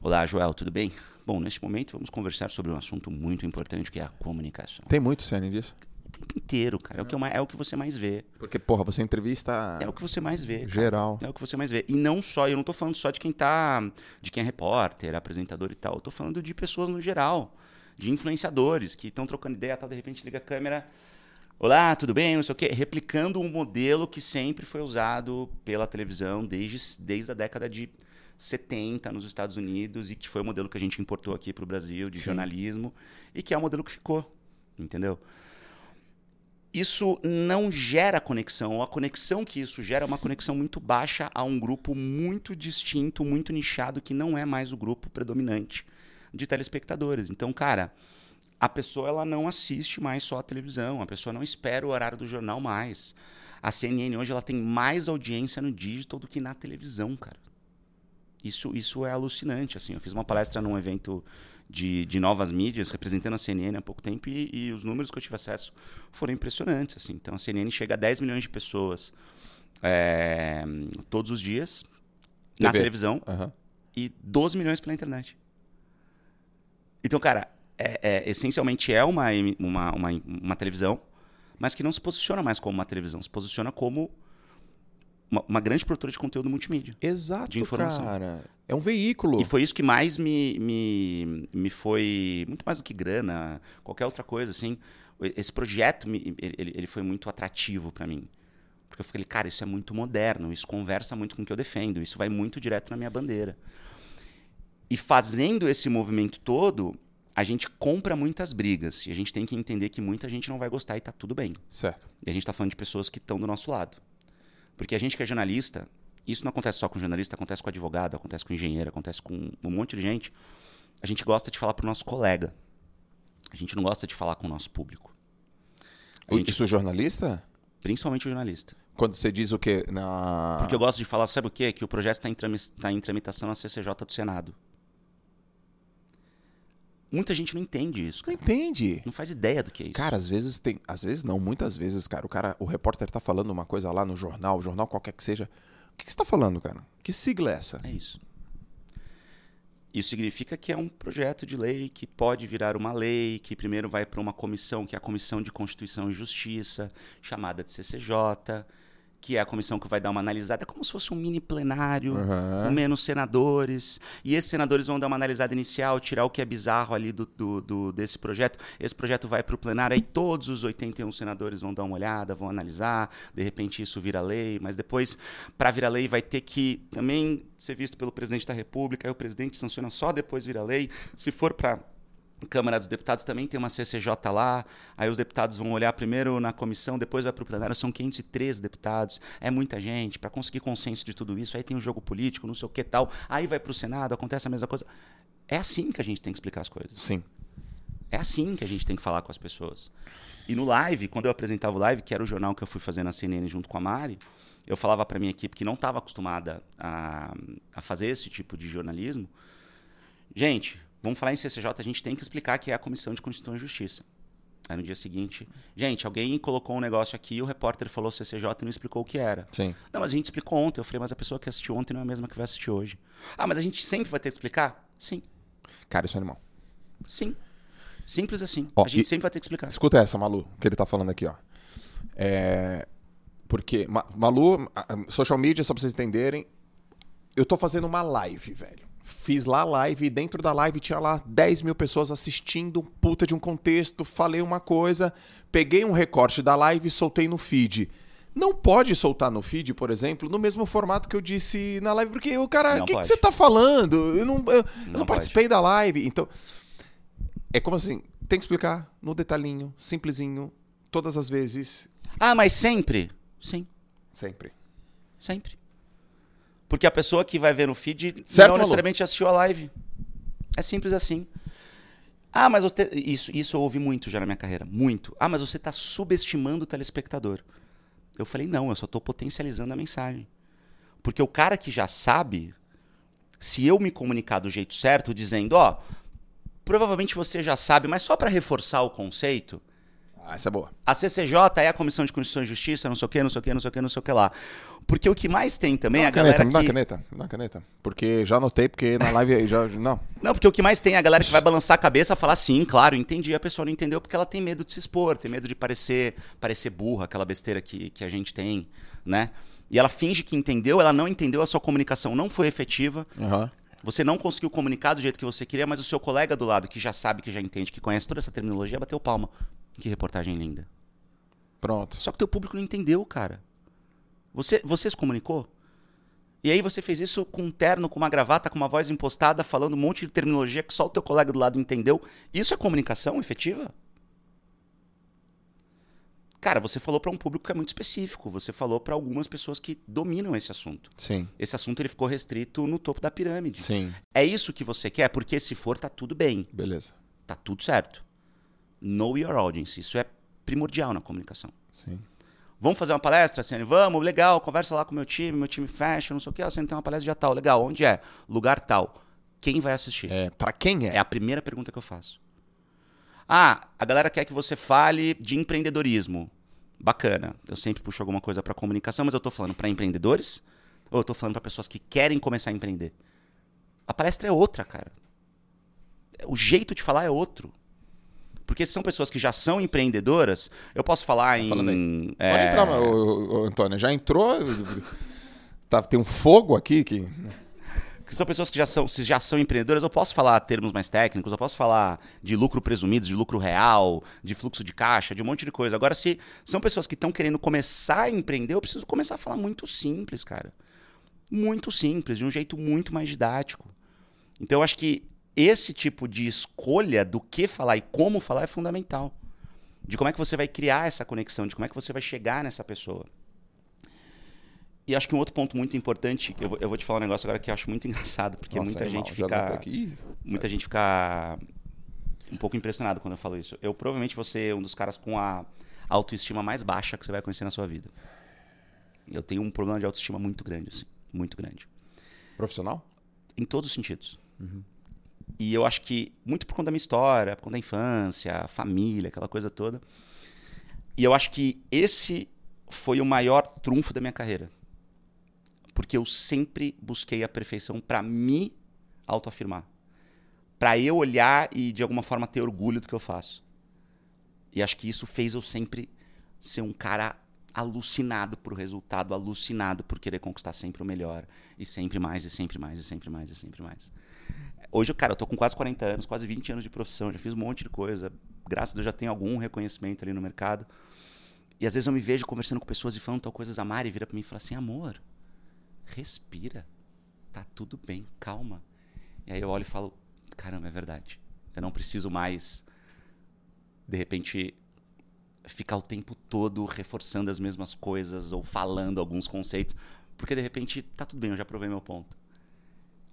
Olá, Joel, tudo bem? Bom, neste momento vamos conversar sobre um assunto muito importante que é a comunicação. Tem muito cena disso? O tempo inteiro, cara. É o que, mais- é o que você mais vê. Porque, porra, você entrevista É o que você mais vê. cara. geral. É o que você mais vê. E não só, eu não tô falando só de quem tá. de quem é repórter, apresentador e tal. Eu tô falando de pessoas no geral. De influenciadores que estão trocando ideia, tal, de repente liga a câmera. Olá, tudo bem? Não sei o quê. Replicando um modelo que sempre foi usado pela televisão desde, desde a década de 70 nos Estados Unidos e que foi o modelo que a gente importou aqui para o Brasil de Sim. jornalismo e que é o modelo que ficou. Entendeu? isso não gera conexão. A conexão que isso gera é uma conexão muito baixa a um grupo muito distinto, muito nichado, que não é mais o grupo predominante de telespectadores. Então, cara, a pessoa ela não assiste mais só a televisão, a pessoa não espera o horário do jornal mais. A CNN hoje ela tem mais audiência no digital do que na televisão, cara. Isso, isso é alucinante. Assim, eu fiz uma palestra num evento de, de novas mídias, representando a CNN há pouco tempo, e, e os números que eu tive acesso foram impressionantes. Assim. Então, a CNN chega a 10 milhões de pessoas é, todos os dias na TV. televisão Aham. e 12 milhões pela internet. Então, cara, é- é- essencialmente é uma, uma, uma, uma televisão, mas que não se posiciona mais como uma televisão, se posiciona como uma, uma grande produtora de conteúdo multimídia. Exato, De informação. cara. É um veículo. E foi isso que mais me, me, me foi. Muito mais do que grana, qualquer outra coisa, assim. Esse projeto, me- ele, ele foi muito atrativo para mim. Porque eu falei, cara, isso é muito moderno, isso conversa muito com o que eu defendo, isso vai muito direto na minha bandeira. E fazendo esse movimento todo, a gente compra muitas brigas. E a gente tem que entender que muita gente não vai gostar e tá tudo bem. Certo. E a gente está falando de pessoas que estão do nosso lado. Porque a gente que é jornalista, isso não acontece só com jornalista, acontece com advogado, acontece com engenheiro, acontece com um monte de gente. A gente gosta de falar para o nosso colega. A gente não gosta de falar com o nosso público. A gente- Isso jornalista? principalmente o jornalista. Quando você diz o quê? Na... Porque eu gosto de falar, sabe o quê? Que o projeto está tá em tramitação na CCJ do Senado. Muita gente não entende isso. Não Cara. entende. Não faz ideia do que é isso. Cara, às vezes tem. Às vezes não, muitas vezes, cara. O cara, o repórter tá falando uma coisa lá no jornal, jornal qualquer que seja. O que, que você tá falando, cara? Que sigla é essa? É isso. Isso significa que é um projeto de lei que pode virar uma lei, que primeiro vai para uma comissão, que é a Comissão de Constituição e Justiça, chamada de CCJ, que é a comissão que vai dar uma analisada, é como se fosse um mini plenário, Aham. com menos senadores. E esses senadores vão dar uma analisada inicial, tirar o que é bizarro ali do, do- do- desse projeto. Esse projeto vai para o plenário, aí todos os 81 senadores vão dar uma olhada, vão analisar. De repente isso vira lei, mas depois, para virar lei, vai ter que também ser visto pelo presidente da República. Aí o presidente sanciona só depois vira lei. Se for para Câmara dos Deputados também tem uma CCJ lá, aí os deputados vão olhar primeiro na comissão, depois vai para o plenário, são 513 deputados, é muita gente, para conseguir consenso de tudo isso, aí tem o jogo político, não sei o que tal, aí vai para o Senado, acontece a mesma coisa. É assim que a gente tem que explicar as coisas. Sim. É assim que a gente tem que falar com as pessoas. E no live, quando eu apresentava o live, que era o jornal que eu fui fazer na CNN junto com a Mari, eu falava para minha equipe que não estava acostumada a, a fazer esse tipo de jornalismo. Gente, vamos falar em CCJ, a gente tem que explicar que é a Comissão de Constituição e Justiça. Aí no dia seguinte, gente, alguém colocou um negócio aqui, o repórter falou CCJ e não explicou o que era. Sim. Não, mas a gente explicou ontem. Eu falei, mas a pessoa que assistiu ontem não é a mesma que vai assistir hoje. Ah, mas a gente sempre vai ter que explicar? Sim, Cara, isso é animal. sim. Simples assim. Ó, a gente e- sempre vai ter que explicar. Escuta essa, Malu, que ele tá falando aqui, ó. É. Porque, Ma- Malu, social media, só pra vocês entenderem, eu tô fazendo uma live, velho. Fiz lá a live e dentro da live tinha lá 10 mil pessoas assistindo, um puta de um contexto, falei uma coisa, peguei um recorte da live e soltei no feed. Não pode soltar no feed, por exemplo, no mesmo formato que eu disse na live, porque o cara, o que, que você tá falando? Eu não, eu- eu não, Não participei da live. Então, é como assim, tem que explicar no detalhinho, simplesinho, todas as vezes, Ah, mas sempre? Sim, sempre. sempre. Porque a pessoa que vai ver no feed Certo, não necessariamente assistiu a live. É simples assim. Ah, mas você... isso, isso eu ouvi muito já na minha carreira. Muito. Ah, mas você está subestimando o telespectador. Eu falei, não, eu só estou potencializando a mensagem. Porque o cara que já sabe, se eu me comunicar do jeito certo, dizendo, ó, provavelmente você já sabe, mas só para reforçar o conceito, Ah, essa é boa. a CCJ é a Comissão de Constituição e Justiça, não sei o quê, não sei o quê, não sei o quê, não sei o que lá. Porque o que mais tem também é uma a galera caneta, me dá caneta, me dá caneta. Porque já anotei, porque na live já. Não. Não, porque o que mais tem é a galera que vai balançar a cabeça e falar sim, claro, entendi. A pessoa não entendeu porque ela tem medo de se expor, tem medo de parecer, parecer burra, aquela besteira que, que a gente tem, né? E ela finge que entendeu, ela não entendeu, a sua comunicação não foi efetiva. Aham. Você não conseguiu comunicar do jeito que você queria, mas o seu colega do lado, que já sabe, que já entende, que conhece toda essa terminologia, bateu palma. Que reportagem linda. Pronto. Só que teu público não entendeu, cara. Você, você se comunicou? E aí você fez isso com um terno, com uma gravata, com uma voz impostada, falando um monte de terminologia que só o teu colega do lado entendeu. Isso é comunicação efetiva? Cara, você falou para um público que é muito específico. Você falou para algumas pessoas que dominam esse assunto. Sim. Esse assunto ele ficou restrito no topo da pirâmide. Sim. É isso que você quer? Porque se for, tá tudo bem. Beleza. Tá tudo certo. Know your audience. Isso é primordial na comunicação. Sim. Vamos fazer uma palestra, Ciane? Vamos, legal, conversa lá com o meu time, meu time fecha, não sei o que. Você tem uma palestra já tal, legal. Onde é? Lugar tal. Quem vai assistir? É, pra quem é? É a primeira pergunta que eu faço. Ah, a galera quer que você fale de empreendedorismo. Bacana. Eu sempre puxo alguma coisa para comunicação, mas eu tô falando para empreendedores ou eu tô falando para pessoas que querem começar a empreender? A palestra é outra, cara. O jeito de falar é outro. Porque se são pessoas que já são empreendedoras, eu posso falar em. falando aí. é, Pode entrar, ô, ô, ô, Antônio. Já entrou? Tá, tem um fogo aqui que. que são pessoas que já são, se já são empreendedoras, eu posso falar termos mais técnicos, eu posso falar de lucro presumido, de lucro real, de fluxo de caixa, de um monte de coisa. Agora, se são pessoas que estão querendo começar a empreender, eu preciso começar a falar muito simples, cara. Muito simples, de um jeito muito mais didático. Então, eu acho que esse tipo de escolha do que falar e como falar é fundamental. De como é que você vai criar essa conexão, de como é que você vai chegar nessa pessoa. E acho que um outro ponto muito importante, eu vou, eu vou te falar um negócio agora que eu acho muito [LAUGHS] engraçado, porque Nossa, muita gente fica. Muita gente fica um pouco impressionado quando eu falo isso. Eu provavelmente vou ser um dos caras com a autoestima mais baixa que você vai conhecer na sua vida. Eu tenho um problema de autoestima muito grande, assim. Muito grande. Profissional? Em todos os sentidos. E eu acho que, muito por conta da minha história, por conta da infância, família, aquela coisa toda. E eu acho que esse foi o maior trunfo da minha carreira. Porque eu sempre busquei a perfeição para me autoafirmar. Para eu olhar e, de alguma forma, ter orgulho do que eu faço. E acho que isso fez eu sempre ser um cara alucinado por resultado, alucinado por querer conquistar sempre o melhor. E sempre mais, e sempre mais, e sempre mais, e sempre mais. Hoje, cara, eu tô com quase 40 anos, quase 20 anos de profissão, já fiz um monte de coisa. Graças a Deus já tenho algum reconhecimento ali no mercado. E às vezes eu me vejo conversando com pessoas e falando tal coisas, a Mari vira pra mim e fala assim, amor, respira, tá tudo bem, calma. E aí eu olho e falo, caramba, é verdade. Eu não preciso mais, de repente, ficar o tempo todo reforçando as mesmas coisas ou falando alguns conceitos, porque de repente tá tudo bem, eu já provei meu ponto.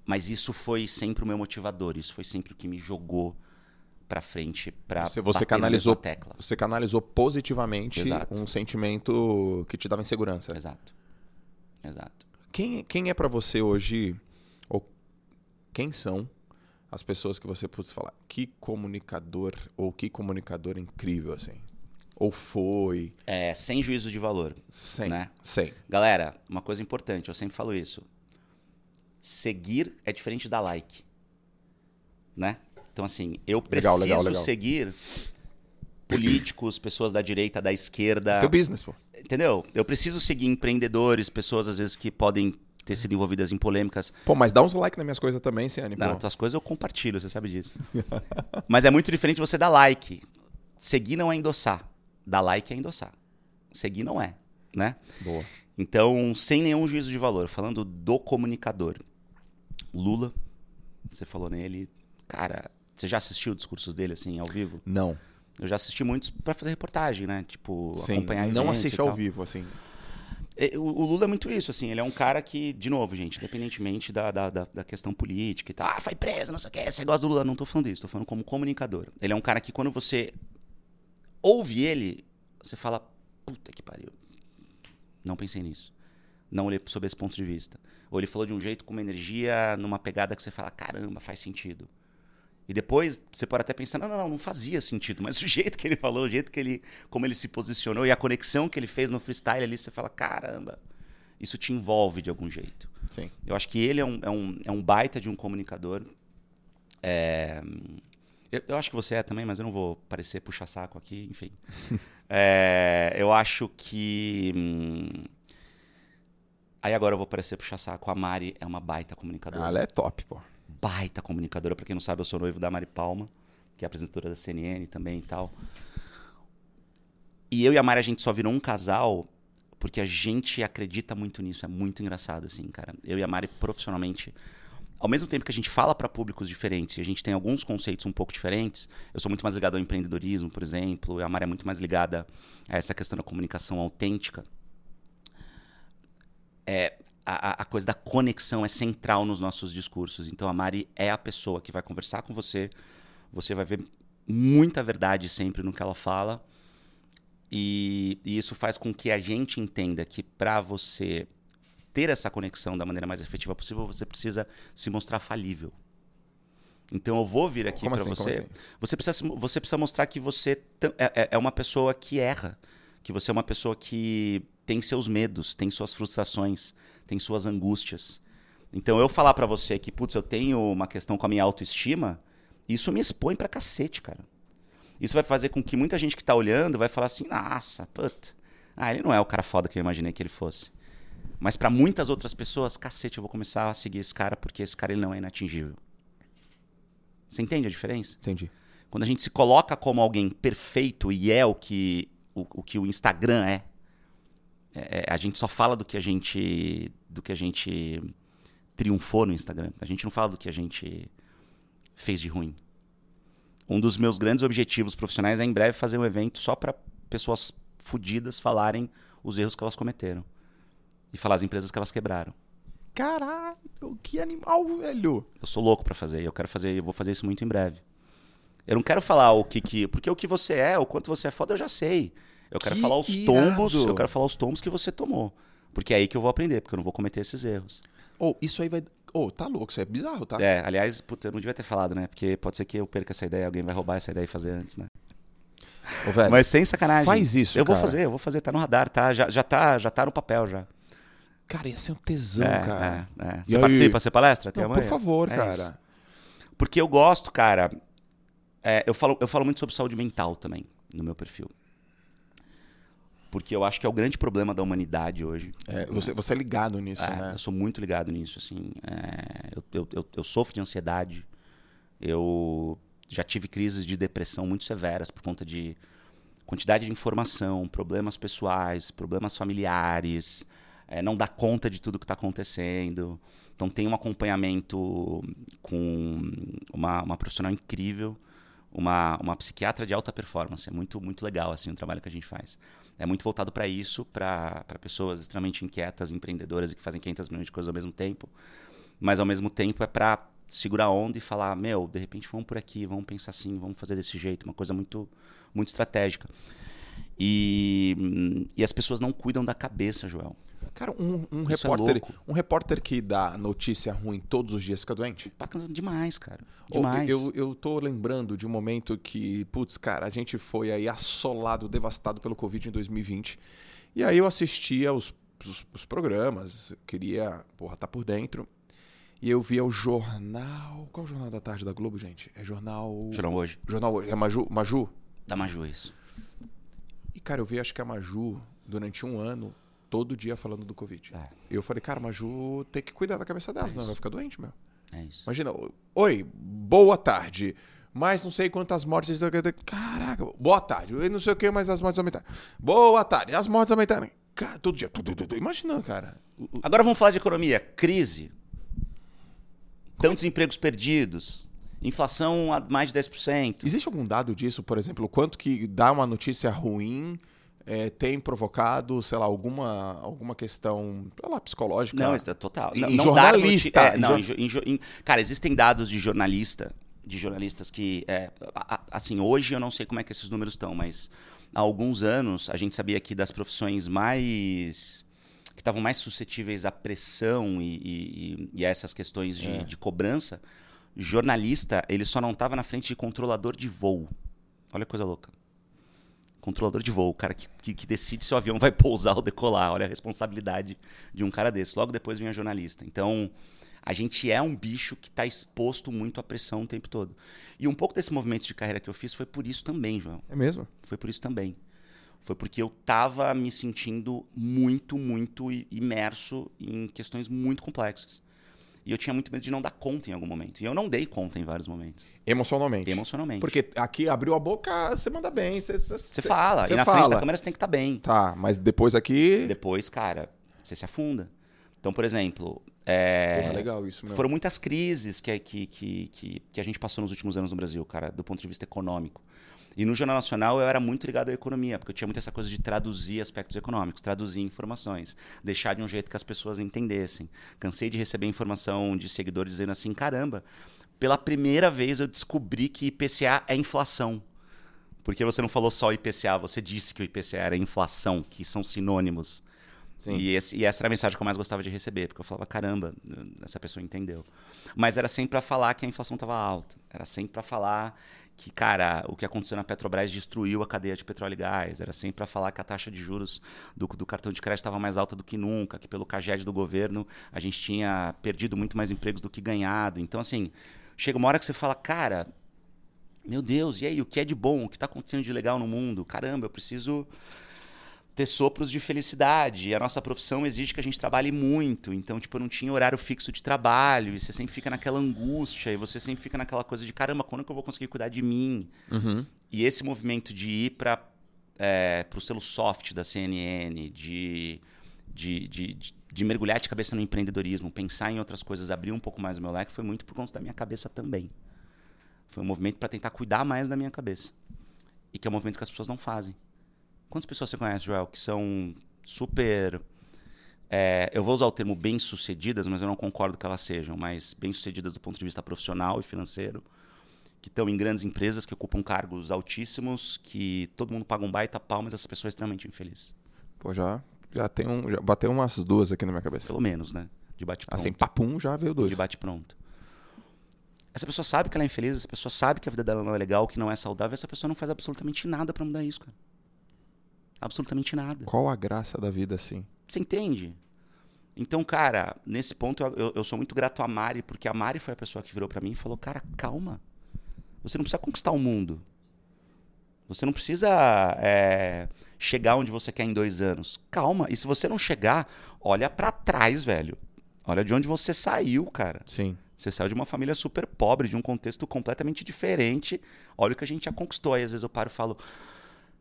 Mas isso foi sempre o meu motivador, isso foi sempre o que me jogou pra frente, pra Você, você canalizou, tecla. você canalizou positivamente Exato. um sentimento que te dava insegurança. Exato. Exato. Quem, quem é pra você hoje, ou quem são as pessoas que você pode falar, que comunicador, ou que comunicador incrível, assim? Ou foi? É, sem juízo de valor. Sem. Né? Sem. Galera, uma coisa importante, eu sempre falo isso. Seguir é diferente da like. Né? Então, assim, eu preciso Legal, legal, legal. seguir políticos, pessoas da direita, da esquerda. Teu business, pô. Entendeu? Eu preciso seguir empreendedores, pessoas às vezes que podem ter sido envolvidas em polêmicas. Pô, mas dá uns like nas minhas coisas também, Ciane. Não, tuas coisas eu compartilho, você sabe disso. [LAUGHS] Mas é muito diferente você dar like. Seguir não é endossar. Dar like é endossar. Seguir não é, né? Boa. Então, sem nenhum juízo de valor, falando do comunicador. Lula, você falou nele, cara, você já assistiu discursos dele assim ao vivo? Não. Eu já assisti muitos pra fazer reportagem, né? Tipo, Sim, acompanhar não assiste ao vivo, assim. É, O Lula é muito isso, assim, ele é um cara que, de novo, gente, independentemente da, da, da, da questão política e tal, ah, foi preso, não sei o que, você gosta do Lula, não tô falando disso, tô falando como comunicador. Ele é um cara que quando você ouve ele, você fala, puta que pariu, não pensei nisso. Não olhei sob esse ponto de vista. Ou ele falou de um jeito com uma energia, numa pegada que você fala, caramba, faz sentido. E depois você pode até pensar, não, não, não, não fazia sentido, mas [LAUGHS] o jeito que ele falou, o jeito que ele, como ele se posicionou e a conexão que ele fez no freestyle ali, você fala, caramba, isso te envolve de algum jeito. Sim. Eu acho que ele é um, é um, é um baita de um comunicador. É, eu, eu acho que você é também, mas eu não vou parecer puxa-saco aqui, enfim. [LAUGHS] É, eu acho que. hum, Aí agora eu vou parecer puxa-saco. A Mari é uma baita comunicadora. Ah, ela é top, pô. Baita comunicadora. Pra quem não sabe, eu sou noivo da Mari Palma, que é apresentadora da CNN também e tal. E eu e a Mari, a gente só virou um casal porque a gente acredita muito nisso. É muito engraçado, assim, cara. Eu e a Mari, profissionalmente, ao mesmo tempo que a gente fala para públicos diferentes e a gente tem alguns conceitos um pouco diferentes, eu sou muito mais ligado ao empreendedorismo, por exemplo, e a Mari é muito mais ligada a essa questão da comunicação autêntica. É, a, a- coisa da conexão é central nos nossos discursos. Então a Mari é a pessoa que vai conversar com você, você vai ver muita verdade sempre no que ela fala. E, e isso faz com que a gente entenda que para você ter essa conexão da maneira mais efetiva possível, você precisa se mostrar falível. Então eu vou vir aqui para assim? Você. assim? Você precisa, você precisa mostrar que você é, é- é uma pessoa que erra, que você é uma pessoa que tem seus medos, tem suas frustrações, tem suas angústias. Então eu falar pra você que, putz, eu tenho uma questão com a minha autoestima, isso me expõe pra cacete, cara. Isso vai fazer com que muita gente que tá olhando vai falar assim, nossa, puta, ah, ele não é o cara foda que eu imaginei que ele fosse. Mas pra muitas outras pessoas, cacete, eu vou começar a seguir esse cara porque esse cara ele não é inatingível. Você entende a diferença? Entendi. Quando a gente se coloca como alguém perfeito e é o que o, o que o Instagram é, é, a gente só fala do que a gente do que a gente triunfou no Instagram. A gente não fala do que a gente fez de ruim. Um dos meus grandes objetivos profissionais é em breve fazer um evento só para pessoas fodidas falarem os erros que elas cometeram e falar as empresas que elas quebraram. Caralho, que animal, velho. Eu sou louco pra fazer, e eu quero fazer, eu vou fazer isso muito em breve. Eu não quero falar o que que, porque o que você é, o quanto você é foda, eu já sei. Eu quero Que falar os irado. tombos, eu quero falar os tombos que você tomou, porque é aí que eu vou aprender, porque eu não vou cometer esses erros. Ô, isso aí vai. Ô, tá louco, isso é bizarro, tá? É, aliás, puta, eu não devia ter falado, né? Porque pode ser que eu perca essa ideia, alguém vai roubar essa ideia e fazer antes, né? Ô, velho. Mas sem sacanagem. faz isso, Eu vou cara. fazer, eu vou fazer, tá no radar, tá? Já, já tá, já tá no papel já. Cara, ia ser um tesão, é, cara. é, é. Você aí? participa, você palestra? Até Não, amanhã? por favor, É cara. isso. Porque eu gosto, cara. é, eu, falo, eu falo muito sobre saúde mental também no meu perfil. Porque eu acho que é o grande problema da humanidade hoje. É, você, você é ligado nisso, É, né? Eu sou muito ligado nisso, assim. É, eu, eu, eu, eu sofro de ansiedade. Eu já tive crises de depressão muito severas por conta de quantidade de informação, problemas pessoais, problemas familiares, é, não dar conta de tudo que está acontecendo. Então tem um acompanhamento com uma, uma profissional incrível, uma, uma psiquiatra de alta performance. É muito, muito legal assim, o trabalho que a gente faz. É muito voltado para isso, para pessoas extremamente inquietas, empreendedoras e que fazem 500 milhões de coisas ao mesmo tempo. Mas ao mesmo tempo é para segurar a onda e falar, meu, de repente vamos por aqui, vamos pensar assim, vamos fazer desse jeito, uma coisa muito, muito estratégica. E, e as pessoas não cuidam da cabeça, Joel. Cara, um, um é repórter. louco. um repórter que dá notícia ruim todos os dias fica doente? Demais, cara. Demais. Eu, eu tô lembrando de um momento que, putz, cara, a gente foi aí assolado, devastado pelo Covid em 2020. E aí eu assistia os, os, os programas, queria, porra, tá por dentro. E eu via o jornal. Qual é o jornal da tarde da Globo, gente? É jornal. Jornal hoje. Jornal hoje. É Maju? Maju? Da Maju, isso. E, cara, eu vi, acho que a Maju, durante um ano, todo dia falando do Covid. É. Eu falei, cara, a Maju tem que cuidar da cabeça dela, É ela vai ficar doente, meu. É isso. Imagina, oi, boa tarde. Mas não sei quantas mortes. Caraca, boa tarde. Eu não sei o que, mas as mortes aumentaram. Boa tarde, as mortes aumentaram. Cara, todo dia. Tudo, tudo, Imagina, cara. Agora vamos falar de economia. Crise. Tantos empregos perdidos. Inflação a mais de 10%. Existe algum dado disso, por exemplo, o quanto que dá uma notícia ruim é, tem provocado, sei lá, alguma, alguma questão, sei lá, psicológica? Não, isso é total. Em Não- em não dar jornalista, é, em não, em em em- cara, existem dados de jornalista, de jornalistas que, é, a- assim, hoje eu não sei como é que esses números estão, mas há alguns anos a gente sabia que das profissões mais que estavam mais suscetíveis à pressão e, e- e a essas questões de, É. de cobrança, jornalista ele só não estava na frente de controlador de voo. Olha que coisa louca. Controlador de voo, o cara que, que, que, decide se o avião vai [LAUGHS] pousar ou decolar. Olha a responsabilidade de um cara desse. Logo depois vem a jornalista. Então, a gente é um bicho que está exposto muito à pressão o tempo todo. E um pouco desse movimento de carreira que eu fiz foi por isso também, João. É mesmo? Foi por isso também. Foi porque eu estava me sentindo muito, muito imerso em questões muito complexas. E eu tinha muito medo de não dar conta em algum momento. E eu não dei conta em vários momentos. Emocionalmente. Emocionalmente. Porque aqui abriu a boca, você manda bem. Você, você fala. Você e na fala. frente da câmera você tem que estar tá bem. Tá, mas depois aqui. Depois, cara, você se afunda. Então, por exemplo. É... Porra, legal isso mesmo. Foram muitas crises que, que, que, que, que a gente passou nos últimos anos no Brasil, cara, do ponto de vista econômico. E no Jornal Nacional eu era muito ligado à economia, porque eu tinha muito essa coisa de traduzir aspectos econômicos, traduzir informações, deixar de um jeito que as pessoas entendessem. Cansei de receber informação de seguidores dizendo assim: caramba, pela primeira vez eu descobri que IPCA é inflação. Porque você não falou só IPCA, você disse que o IPCA era inflação, que são sinônimos. E, esse, e, essa era a mensagem que eu mais gostava de receber, porque eu falava, caramba, essa pessoa entendeu. Mas era sempre para falar que a inflação estava alta. Era sempre para falar que, cara, o que aconteceu na Petrobras destruiu a cadeia de petróleo e gás. Era sempre para falar que a taxa de juros do, do cartão de crédito estava mais alta do que nunca, que pelo CAGED do governo a gente tinha perdido muito mais empregos do que ganhado. Então, assim, chega uma hora que você fala, cara, meu Deus, e aí, o que é de bom? O que está acontecendo de legal no mundo? Caramba, eu preciso ter sopros de felicidade. E a nossa profissão exige que a gente trabalhe muito. Então, tipo, eu não tinha horário fixo de trabalho. E você sempre fica naquela angústia. E você sempre fica naquela coisa de caramba, quando que eu vou conseguir cuidar de mim? Uhum. E esse movimento de ir para é, o selo soft da CNN, de, de, de, de, de mergulhar de cabeça no empreendedorismo, pensar em outras coisas, abrir um pouco mais o meu leque, foi muito por conta da minha cabeça também. Foi um movimento para tentar cuidar mais da minha cabeça. E que é um movimento que as pessoas não fazem. Quantas pessoas você conhece, Joel, que são super. É, eu vou usar o termo bem-sucedidas, mas eu não concordo que elas sejam, mas bem-sucedidas do ponto de vista profissional e financeiro, que estão em grandes empresas, que ocupam cargos altíssimos, que todo mundo paga um baita pau, mas essa pessoa é extremamente infeliz. Pô, já, já tem um. Já bateu umas duas aqui na minha cabeça. Pelo menos, né? De bate-pronto. Assim, papum já veio dois. De bate-pronto. Essa pessoa sabe que ela é infeliz, essa pessoa sabe que a vida dela não é legal, que não é saudável, essa pessoa não faz absolutamente nada para mudar isso, cara. Absolutamente nada. Qual a graça da vida assim? Você entende? Então, cara, nesse ponto eu, eu, sou muito grato a Mari, porque a Mari foi a pessoa que virou para mim e falou: Cara, calma. Você não precisa conquistar o mundo. Você não precisa é, chegar onde você quer em dois anos. Calma. E se você não chegar, olha para trás, velho. Olha de onde você saiu, cara. Sim. Você saiu de uma família super pobre, de um contexto completamente diferente. Olha o que a gente já conquistou. Aí às vezes eu paro e falo: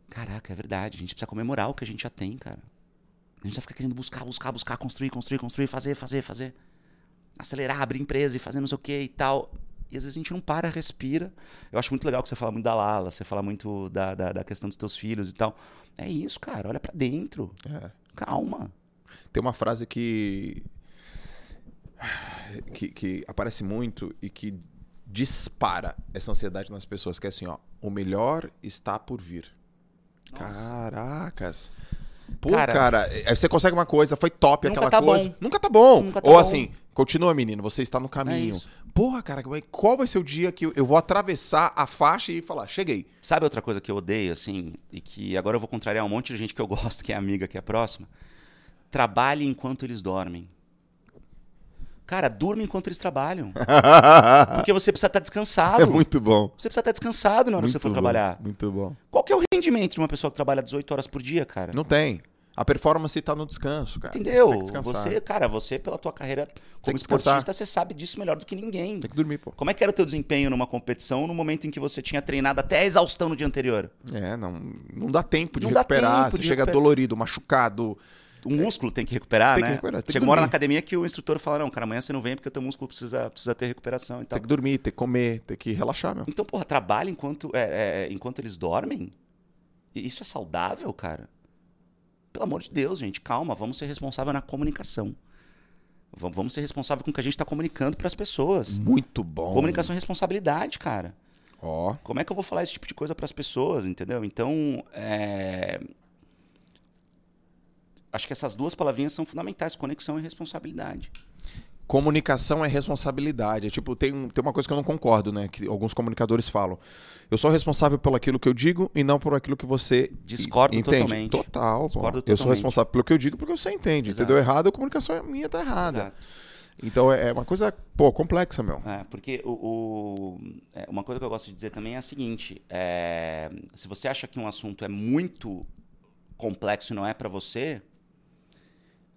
Caraca, é verdade. A gente precisa comemorar o que a gente já tem, cara. A gente já fica querendo buscar, buscar, buscar, construir, construir, construir, fazer, fazer, fazer. Acelerar, abrir empresa e fazer não sei o que e tal. E às vezes a gente não para, respira. Eu acho muito legal que você fala muito da Lala, você fala muito da, da, da questão dos teus filhos e tal. É isso, cara. Olha para dentro. É. Calma. Tem uma frase que, que, que aparece muito e que dispara essa ansiedade nas pessoas, que é assim, ó, o melhor está por vir. Caracas. Pô, cara, cara, aí você consegue uma coisa, foi top aquela tá coisa. Bom. Nunca tá bom. Nunca tá Ou bom. assim, continua, menino, você está no caminho. É Porra, cara, qual vai ser o dia que eu vou atravessar a faixa e falar, cheguei? Sabe outra coisa que eu odeio, assim, e que agora eu vou contrariar um monte de gente que eu [LAUGHS] gosto, que é amiga, que é próxima? Trabalhe enquanto eles dormem. Cara, durma enquanto eles trabalham. [LAUGHS] Porque você precisa estar descansado. É muito bom. Você precisa estar descansado na hora muito que você for bom, trabalhar. Muito bom. Qual que é o rendimento de uma pessoa que trabalha 18 horas por dia, cara? Não tem. A performance está no descanso, cara. Entendeu? Tem que descansar. Você, cara, você pela tua carreira como esportista, você sabe disso melhor do que ninguém. Tem que dormir, pô. Como é que era o teu desempenho numa competição no momento em que você tinha treinado até a exaustão no dia anterior? É, não, não dá tempo de Não dá recuperar. tempo você de chega recuperar. dolorido, machucado. O músculo tem que recuperar, Tem que né? recuperar, tem que Chega uma hora na academia que o instrutor fala, não, cara, amanhã você não vem porque o teu músculo precisa, precisa ter recuperação e tal. Tem que dormir, tem que comer, tem que relaxar, meu. Então, porra, trabalha enquanto, é, é, enquanto eles dormem? Isso é saudável, cara? Pelo amor de Deus, gente, calma, vamos ser responsáveis na comunicação. Vam- Vamos ser responsáveis com o que a gente está comunicando para as pessoas. Muito bom. Comunicação é responsabilidade, cara. Ó. Como é que eu vou falar esse tipo de coisa para as pessoas, entendeu? Então, é... acho que essas duas palavrinhas são fundamentais: conexão e responsabilidade. comunicação é responsabilidade. É tipo, tem, tem uma coisa que eu não concordo, né? Que alguns comunicadores falam. Eu sou responsável pelo aquilo que eu digo e não por aquilo que você Discordo entende. totalmente. Total. Discordo Eu sou totalmente. responsável pelo que eu digo porque você entende. Exato. Entendeu errado, a comunicação minha tá errada. Exato. Então é é uma coisa, pô, complexa, meu. É, porque o, o- é, uma coisa que eu gosto de dizer também é a seguinte: é, se você acha que um assunto é muito complexo e não é para você,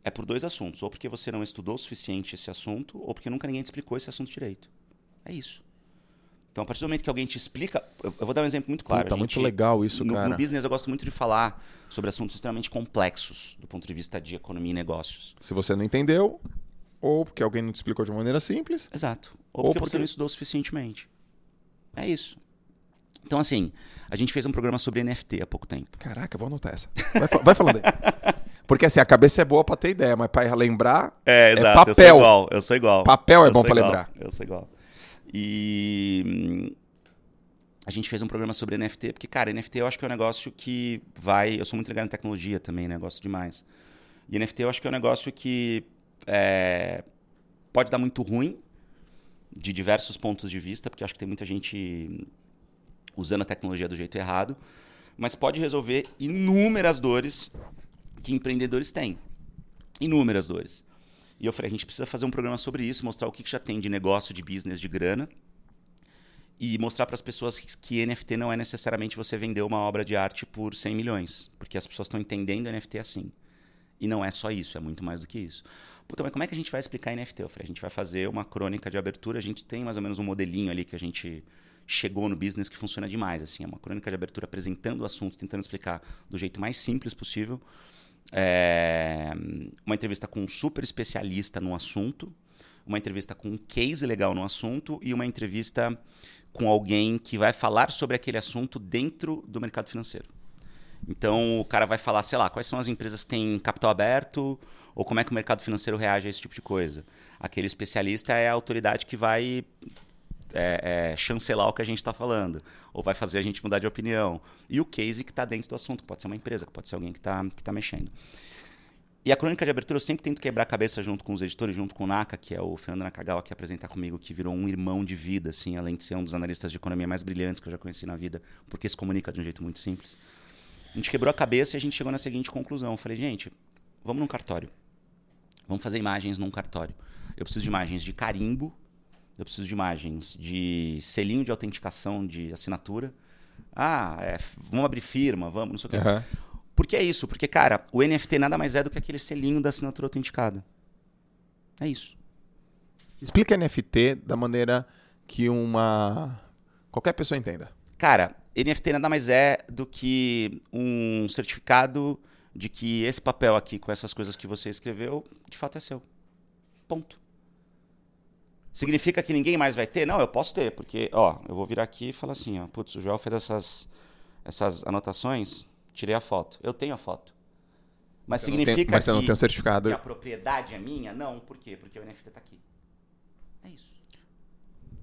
é por dois assuntos. Ou porque você não estudou o suficiente esse assunto, ou porque nunca ninguém te explicou esse assunto direito. É isso. Então, a partir do momento que alguém te explica. Eu, vou dar um exemplo muito claro. A muito legal isso, no, cara. no business, eu gosto muito de falar sobre assuntos extremamente complexos do ponto de vista de economia e negócios. Se você não entendeu, ou porque alguém não te explicou de uma maneira simples, Exato. Ou, Ou porque, você porque- não estudou suficientemente. É isso. Então, assim, a gente fez um programa sobre NFT há pouco tempo. caraca, vou anotar essa. Vai, vai falando aí. [LAUGHS] Porque assim, a cabeça é boa pra ter ideia, mas pra lembrar, É, exato, eu sou Eu papel. sou igual. Eu sou igual. Papel é Eu bom pra igual, lembrar. Eu sou igual. E hum, a gente fez um programa sobre NFT, porque, cara, NFT eu acho que é um negócio que vai. Eu sou muito ligado em tecnologia também, né? Gosto demais. E NFT eu acho que é um negócio que é, pode dar muito ruim de diversos pontos de vista, porque eu acho que tem muita gente usando a tecnologia do jeito errado, mas pode resolver inúmeras dores que empreendedores têm. Inúmeras dores. E eu falei, a gente precisa fazer um programa sobre isso, mostrar o que que já tem de negócio, de business, de grana, e mostrar para as pessoas que, que NFT não é necessariamente você vender uma obra de arte por 100 milhões, porque as pessoas estão entendendo NFT assim. E não é só isso, é muito mais do que isso. Puta, mas como é que a gente vai explicar NFT? Eu falei, a gente vai fazer uma crônica de abertura, a gente tem mais ou menos um modelinho ali que a gente chegou no business que funciona demais, assim, é uma crônica de abertura apresentando assuntos, tentando explicar do jeito mais simples possível. É, uma entrevista com um super especialista no assunto, uma entrevista com um case legal no assunto e uma entrevista com alguém que vai falar sobre aquele assunto dentro do mercado financeiro. Então o cara vai falar, sei lá, quais são as empresas que têm capital aberto ou como é que o mercado financeiro reage a esse tipo de coisa. Aquele especialista é a autoridade que vai é, é, chancelar o que a gente está falando, ou vai fazer a gente mudar de opinião. E o case que está dentro do assunto, que pode ser uma empresa, que pode ser alguém que está que tá mexendo. E a crônica de abertura eu sempre tento quebrar a cabeça junto com os editores, junto com o Naka, que é o Fernando Nakagawa, que apresenta comigo, que virou um irmão de vida, assim, além de ser um dos analistas de economia mais brilhantes que eu já conheci na vida, porque se comunica de um jeito muito simples. A gente quebrou a cabeça e a gente chegou na seguinte conclusão. Eu falei, gente, vamos num cartório. Vamos fazer imagens num cartório. Eu preciso de imagens de carimbo, eu preciso de imagens de selinho de autenticação de assinatura. Ah, é, vamos abrir firma, vamos, não sei o quê. Aham. Por que é isso? Porque, cara, o NFT nada mais é do que aquele selinho da assinatura autenticada. É isso. Explica NFT da maneira que uma. qualquer pessoa entenda. Cara, NFT nada mais é do que um certificado de que esse papel aqui com essas coisas que você escreveu, de fato é seu. Ponto. Significa que ninguém mais vai ter? Não, eu posso ter, porque, ó, eu vou virar aqui e falar assim, ó, putz, o Joel fez essas, essas anotações, tirei a foto. Eu tenho a foto. Mas Você não tem- significa mas você não que, tem o certificado. que a propriedade é minha? Não, por quê? Porque o NFT tá aqui. É isso.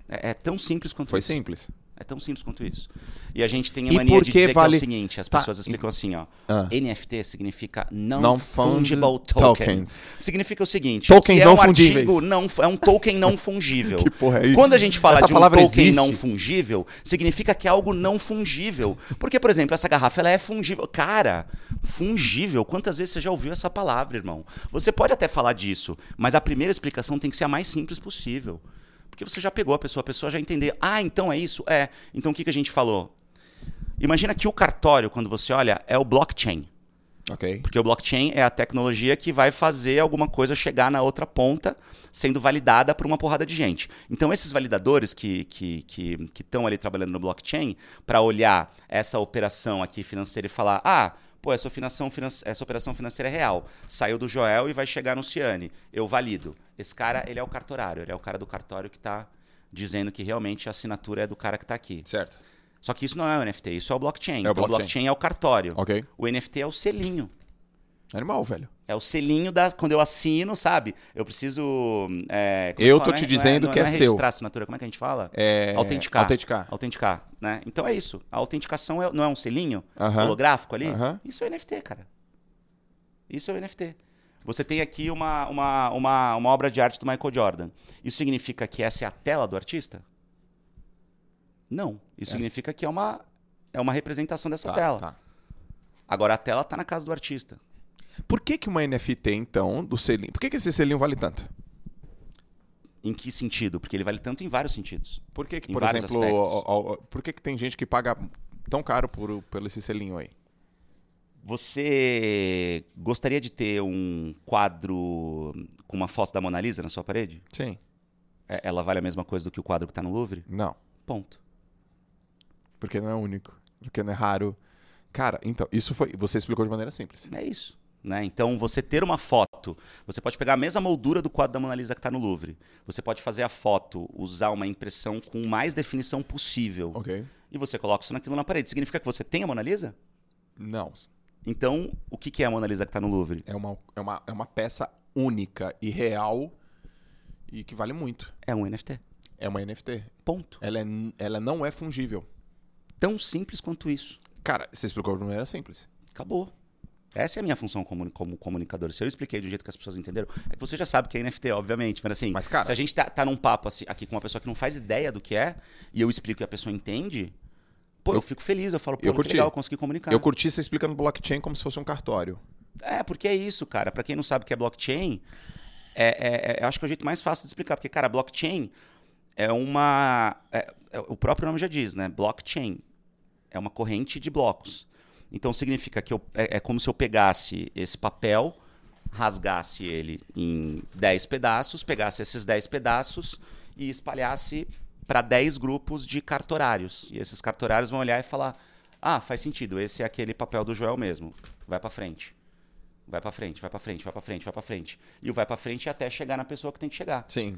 É, é tão simples quanto Foi isso. simples. É tão simples quanto isso. E a gente tem a mania de dizer vale- que é o seguinte, as Tá, pessoas explicam assim, ó. Ah. NFT significa Non-fungible Non-Fungible Token. tokens. Significa o seguinte, Tokens é não um fungíveis. artigo não, é um token não fungível. [LAUGHS] Que porra é isso? Quando a gente fala Essa de um token existe? não fungível, significa que é algo não fungível. Porque, por exemplo, essa garrafa ela é fungível. Cara, fungível, quantas vezes você já ouviu essa palavra, irmão? Você pode até falar disso, mas a primeira explicação tem que ser a mais simples possível. Porque você já pegou a pessoa, a pessoa já entender. Ah, então é isso? É. Então o que, que a gente falou? Imagina que o cartório, quando você olha, é o blockchain. Ok. Porque o blockchain é a tecnologia que vai fazer alguma coisa chegar na outra ponta, sendo validada por uma porrada de gente. Então, esses validadores que estão que, que, que ali trabalhando no blockchain, para olhar essa operação aqui financeira e falar: ah, pô, essa, essa operação financeira é real. Saiu do Joel e vai chegar no Ciane. Eu valido. Esse cara, ele é o cartorário, ele é o cara do cartório que está dizendo que realmente a assinatura é do cara que está aqui. Certo. Só que isso não é o NFT, isso é o blockchain. É o então, o blockchain. blockchain é o cartório. Ok. O NFT é o selinho. Animal, velho. É o selinho da. Quando eu assino, sabe? Eu preciso. é, como Eu fala? tô te Não é- dizendo não é, que é não seu. registrar a assinatura, como é que a gente fala? É... Autenticar. Autenticar. Autenticar, né? Então é isso. A autenticação é- não é um selinho Aham. holográfico ali? Aham. Isso é NFT, cara. Isso é o NFT. Você tem aqui uma, uma, uma, uma obra de arte do Michael Jordan. Isso significa que essa é a tela do artista? Não. Isso Essa- significa que é uma, é uma representação dessa Tá, tela. tá. Agora a tela tá na casa do artista. Por que, que uma NFT, então, do selinho. Por que, que esse selinho vale tanto? Em que sentido? Porque ele vale tanto em vários sentidos. Por que, que por exemplo, por que, que tem gente que paga tão caro por, pelo esse selinho aí? Você gostaria de ter um quadro com uma foto da Mona Lisa na sua parede? Sim. É- Ela vale a mesma coisa do que o quadro que está no Louvre? Não. Ponto. Porque não é único. Porque não é raro. Cara, então, isso foi. Você explicou de maneira simples. É isso. Né? Então, você ter uma foto, você pode pegar a mesma moldura do quadro da Mona Lisa que está no Louvre. Você pode fazer a foto, usar uma impressão com mais definição possível. Ok. E você coloca isso naquilo na parede. Significa que você tem a Mona Lisa? Não. Então, o que que é a Mona Lisa que está no Louvre? É uma, é, uma, é uma peça única e real e que vale muito. É um NFT. É uma NFT. Ponto. Ela, é, ela não é fungível. Tão simples quanto isso. Cara, você explicou de maneira simples. Acabou. Essa é a minha função como, como comunicador. Se eu expliquei do jeito que as pessoas entenderam, é que você já sabe que é NFT, obviamente. Mas assim, Mas, cara- se a gente tá, tá num papo assim, aqui com uma pessoa que não faz ideia do que é, e eu explico e a pessoa entende, pô, eu, Eu- fico feliz. Eu falo, pô, eu curti. legal, eu consegui comunicar. Eu curti você explicando blockchain como se fosse um cartório. É, porque é isso, cara. Pra quem não sabe o que é blockchain, é, é- é- eu acho que é o jeito mais fácil de explicar. Porque, cara, blockchain é uma. é- é- o próprio nome já diz, né? Blockchain. É uma corrente de blocos. Então significa que eu- é, é como se eu pegasse esse papel, rasgasse ele em 10 pedaços, pegasse esses 10 pedaços e espalhasse para 10 grupos de cartorários. E esses cartorários vão olhar e falar: ah, faz sentido, esse é aquele papel do Joel mesmo. Vai para frente. Vai para frente, vai para frente, vai para frente, vai para frente. E o vai para frente até chegar na pessoa que tem que chegar. Sim.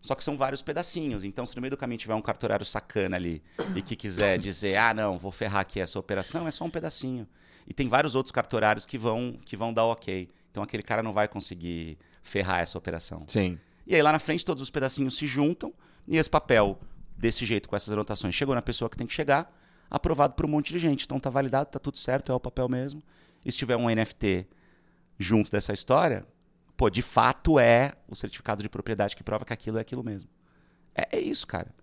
Só que são vários pedacinhos. Então, se no meio do caminho tiver um cartorário sacana ali e que quiser dizer, ah, não, vou ferrar aqui essa operação, é só um pedacinho. E tem vários outros cartorários que vão, que vão dar ok. Então, aquele cara não vai conseguir ferrar essa operação. Sim. E aí, lá na frente, todos os pedacinhos se juntam e esse papel, desse jeito, com essas anotações, chegou na pessoa que tem que chegar, aprovado por um monte de gente. Então, tá validado, tá tudo certo, é o papel mesmo. E se tiver um NFT junto dessa história, pô, de fato é o certificado de propriedade que prova que aquilo é aquilo mesmo. É, é isso, cara.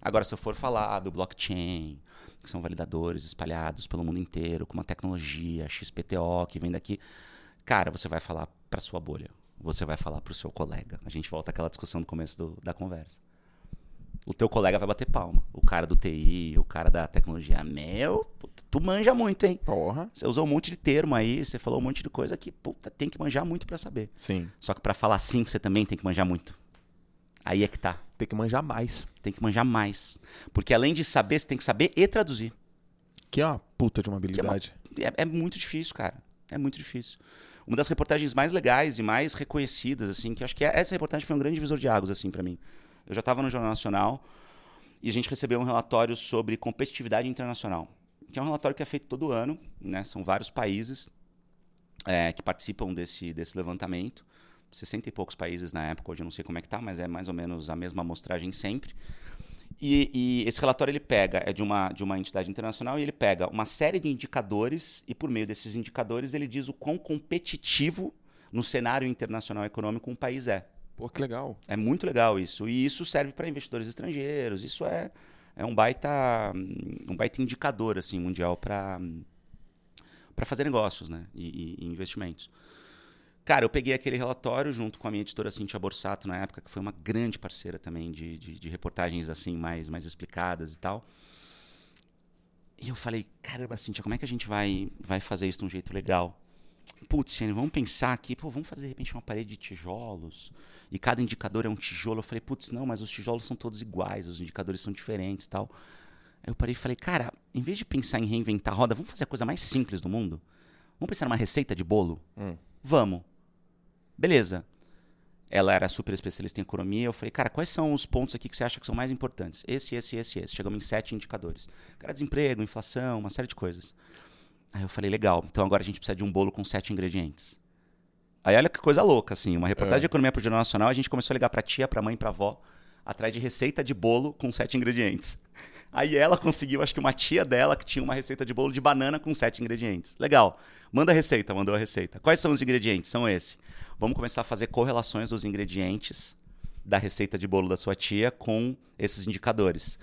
Agora, se eu for falar do blockchain, que são validadores espalhados pelo mundo inteiro, com uma tecnologia XPTO que vem daqui, cara, você vai falar para sua bolha. Você vai falar para o seu colega. A gente volta àquela discussão no começo do- da conversa. O teu colega vai bater palma. O cara do TI, o cara da tecnologia. Meu, puta, tu manja muito, hein? Porra. Você usou um monte de termo aí, você falou um monte de coisa que, puta, tem que manjar muito para saber. Sim. Só que para falar sim, você também tem que manjar muito. Aí é que tá. Tem que manjar mais. Tem que manjar mais. Porque além de saber, você tem que saber e traduzir. Que é uma puta de uma Que é, uma- habilidade. é- é muito difícil, cara. É muito difícil. Uma das reportagens mais legais e mais reconhecidas, assim, que acho que é- essa reportagem foi um grande divisor de águas, assim, para mim. Eu já estava no Jornal Nacional e a gente recebeu um relatório sobre competitividade internacional, que é um relatório que é feito todo ano, né? São vários países é, que participam desse, desse levantamento. 60 e poucos países na época, hoje eu não sei como é que tá, mas é mais ou menos a mesma amostragem sempre. E, e esse relatório ele pega, é de uma, de uma entidade internacional, e ele pega uma série de indicadores, e por meio desses indicadores ele diz o quão competitivo no cenário internacional econômico um país é. Pô, que legal. É muito legal isso. E isso serve para investidores estrangeiros. Isso é, é um baita um baita indicador assim mundial para fazer negócios, né? E, e- e investimentos. Cara, eu peguei aquele relatório junto com a minha editora Cintia Borsato na época, que foi uma grande parceira também de, de, de reportagens assim mais mais explicadas e tal. E eu falei, caramba, Cintia, como é que a gente vai vai fazer isso de um jeito legal? Putz, vamos pensar aqui, pô, vamos fazer de repente uma parede de tijolos e cada indicador é um tijolo. Eu falei, putz, não, mas os tijolos são todos iguais, os indicadores são diferentes e tal. Aí eu parei e falei, cara, em vez de pensar em reinventar a roda, vamos fazer a coisa mais simples do mundo? Vamos pensar numa receita de bolo? Hum. Vamos. Beleza. Ela era super especialista em economia. Eu falei, cara, quais são os pontos aqui que você acha que são mais importantes? Esse, esse, esse, esse. Chegamos em sete indicadores. Cara, desemprego, inflação, uma série de coisas. Aí eu falei, legal, então agora a gente precisa de um bolo com sete ingredientes. Aí olha que coisa louca, assim. Uma reportagem É. de economia pro Jornal Nacional, a gente começou a ligar pra tia, pra mãe, pra avó, atrás de receita de bolo com sete ingredientes. [LAUGHS] Aí ela conseguiu, acho que uma tia dela que tinha uma receita de bolo de banana com sete ingredientes. Legal. Manda a receita, mandou a receita. Quais são os ingredientes? São esse. Vamos começar a fazer correlações dos ingredientes da receita de bolo da sua tia com esses indicadores.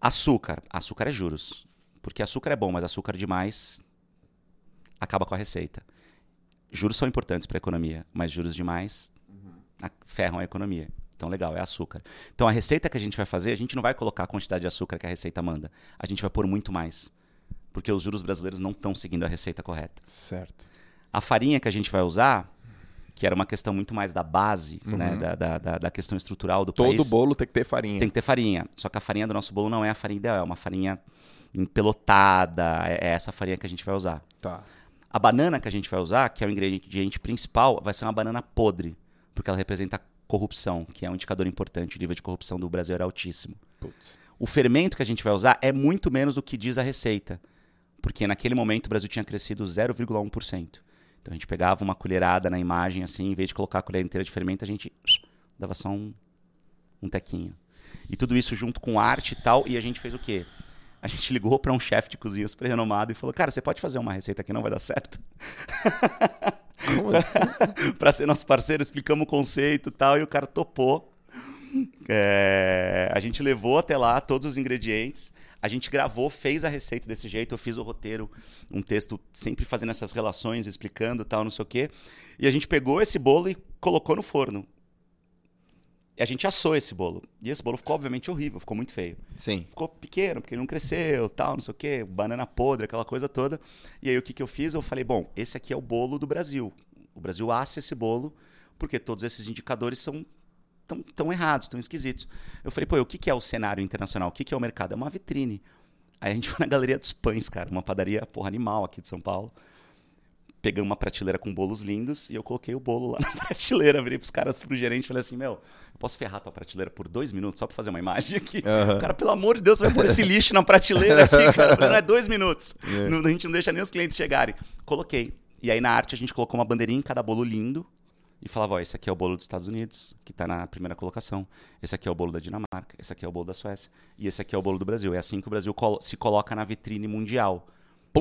Açúcar. Açúcar é juros. Porque açúcar é bom, mas açúcar demais acaba com a receita. Juros são importantes para a economia, mas juros demais ferram a economia. Então, legal, é açúcar. Então, a receita que a gente vai fazer, a gente não vai colocar a quantidade de açúcar que a receita manda. A gente vai pôr muito mais. Porque os juros brasileiros não estão seguindo a receita correta. Certo. A farinha que a gente vai usar, que era uma questão muito mais da base, uhum. né, da, da, da, da, questão estrutural do Todo país. Todo bolo tem que ter farinha. Tem que ter farinha. Só que a farinha do nosso bolo não é a farinha ideal, é uma farinha empelotada. É, é essa farinha que a gente vai usar. Tá. A banana que a gente vai usar, que é o ingrediente principal, vai ser uma banana podre, porque ela representa corrupção, que é um indicador importante. O nível de corrupção do Brasil era altíssimo. Putz. O fermento que a gente vai usar é muito menos do que diz a receita, porque naquele momento o Brasil tinha crescido 0,1%. Então a gente pegava uma colherada na imagem, assim, em vez de colocar a colher inteira de fermento, a gente dava só um, um tequinho. E tudo isso junto com arte e tal, e a gente fez o quê? A gente ligou para um chefe de cozinha super renomado e falou: Cara, você pode fazer uma receita que não vai dar certo? [LAUGHS] para ser nosso parceiro, explicamos o conceito e tal, e o cara topou. É, a gente levou até lá todos os ingredientes, a gente gravou, fez a receita desse jeito, eu fiz o roteiro, um texto sempre fazendo essas relações, explicando tal, não sei o quê. E a gente pegou esse bolo e colocou no forno. E a gente assou esse bolo. E esse bolo ficou, obviamente, horrível, ficou muito feio. Sim. Ficou pequeno, porque ele não cresceu, tal, não sei o quê, banana podre, aquela coisa toda. E aí o que, que eu fiz? Eu falei, bom, esse aqui é o bolo do Brasil. O Brasil assa esse bolo porque todos esses indicadores são tão, tão errados, tão esquisitos. Eu falei, pô, o que, que é o cenário internacional? O que, que é o mercado? É uma vitrine. Aí a gente [LAUGHS] foi na Galeria dos Pães, cara, uma padaria, porra, animal aqui de São Paulo pegamos uma prateleira com bolos lindos e eu coloquei o bolo lá [LAUGHS] na prateleira. Virei pros caras, pro gerente e falei assim: Meu, eu posso ferrar tua prateleira por dois minutos só pra fazer uma imagem aqui? Uhum. O cara, pelo amor de Deus, vai pôr esse lixo na prateleira aqui, cara. Não é dois minutos. É. Não, a gente não deixa nem os clientes chegarem. Coloquei. E aí na arte a gente colocou uma bandeirinha em cada bolo lindo e falava: Ó, esse aqui é o bolo dos Estados Unidos, que tá na primeira colocação. Esse aqui é o bolo da Dinamarca. Esse aqui é o bolo da Suécia. E esse aqui é o bolo do Brasil. É assim que o Brasil se coloca na vitrine mundial.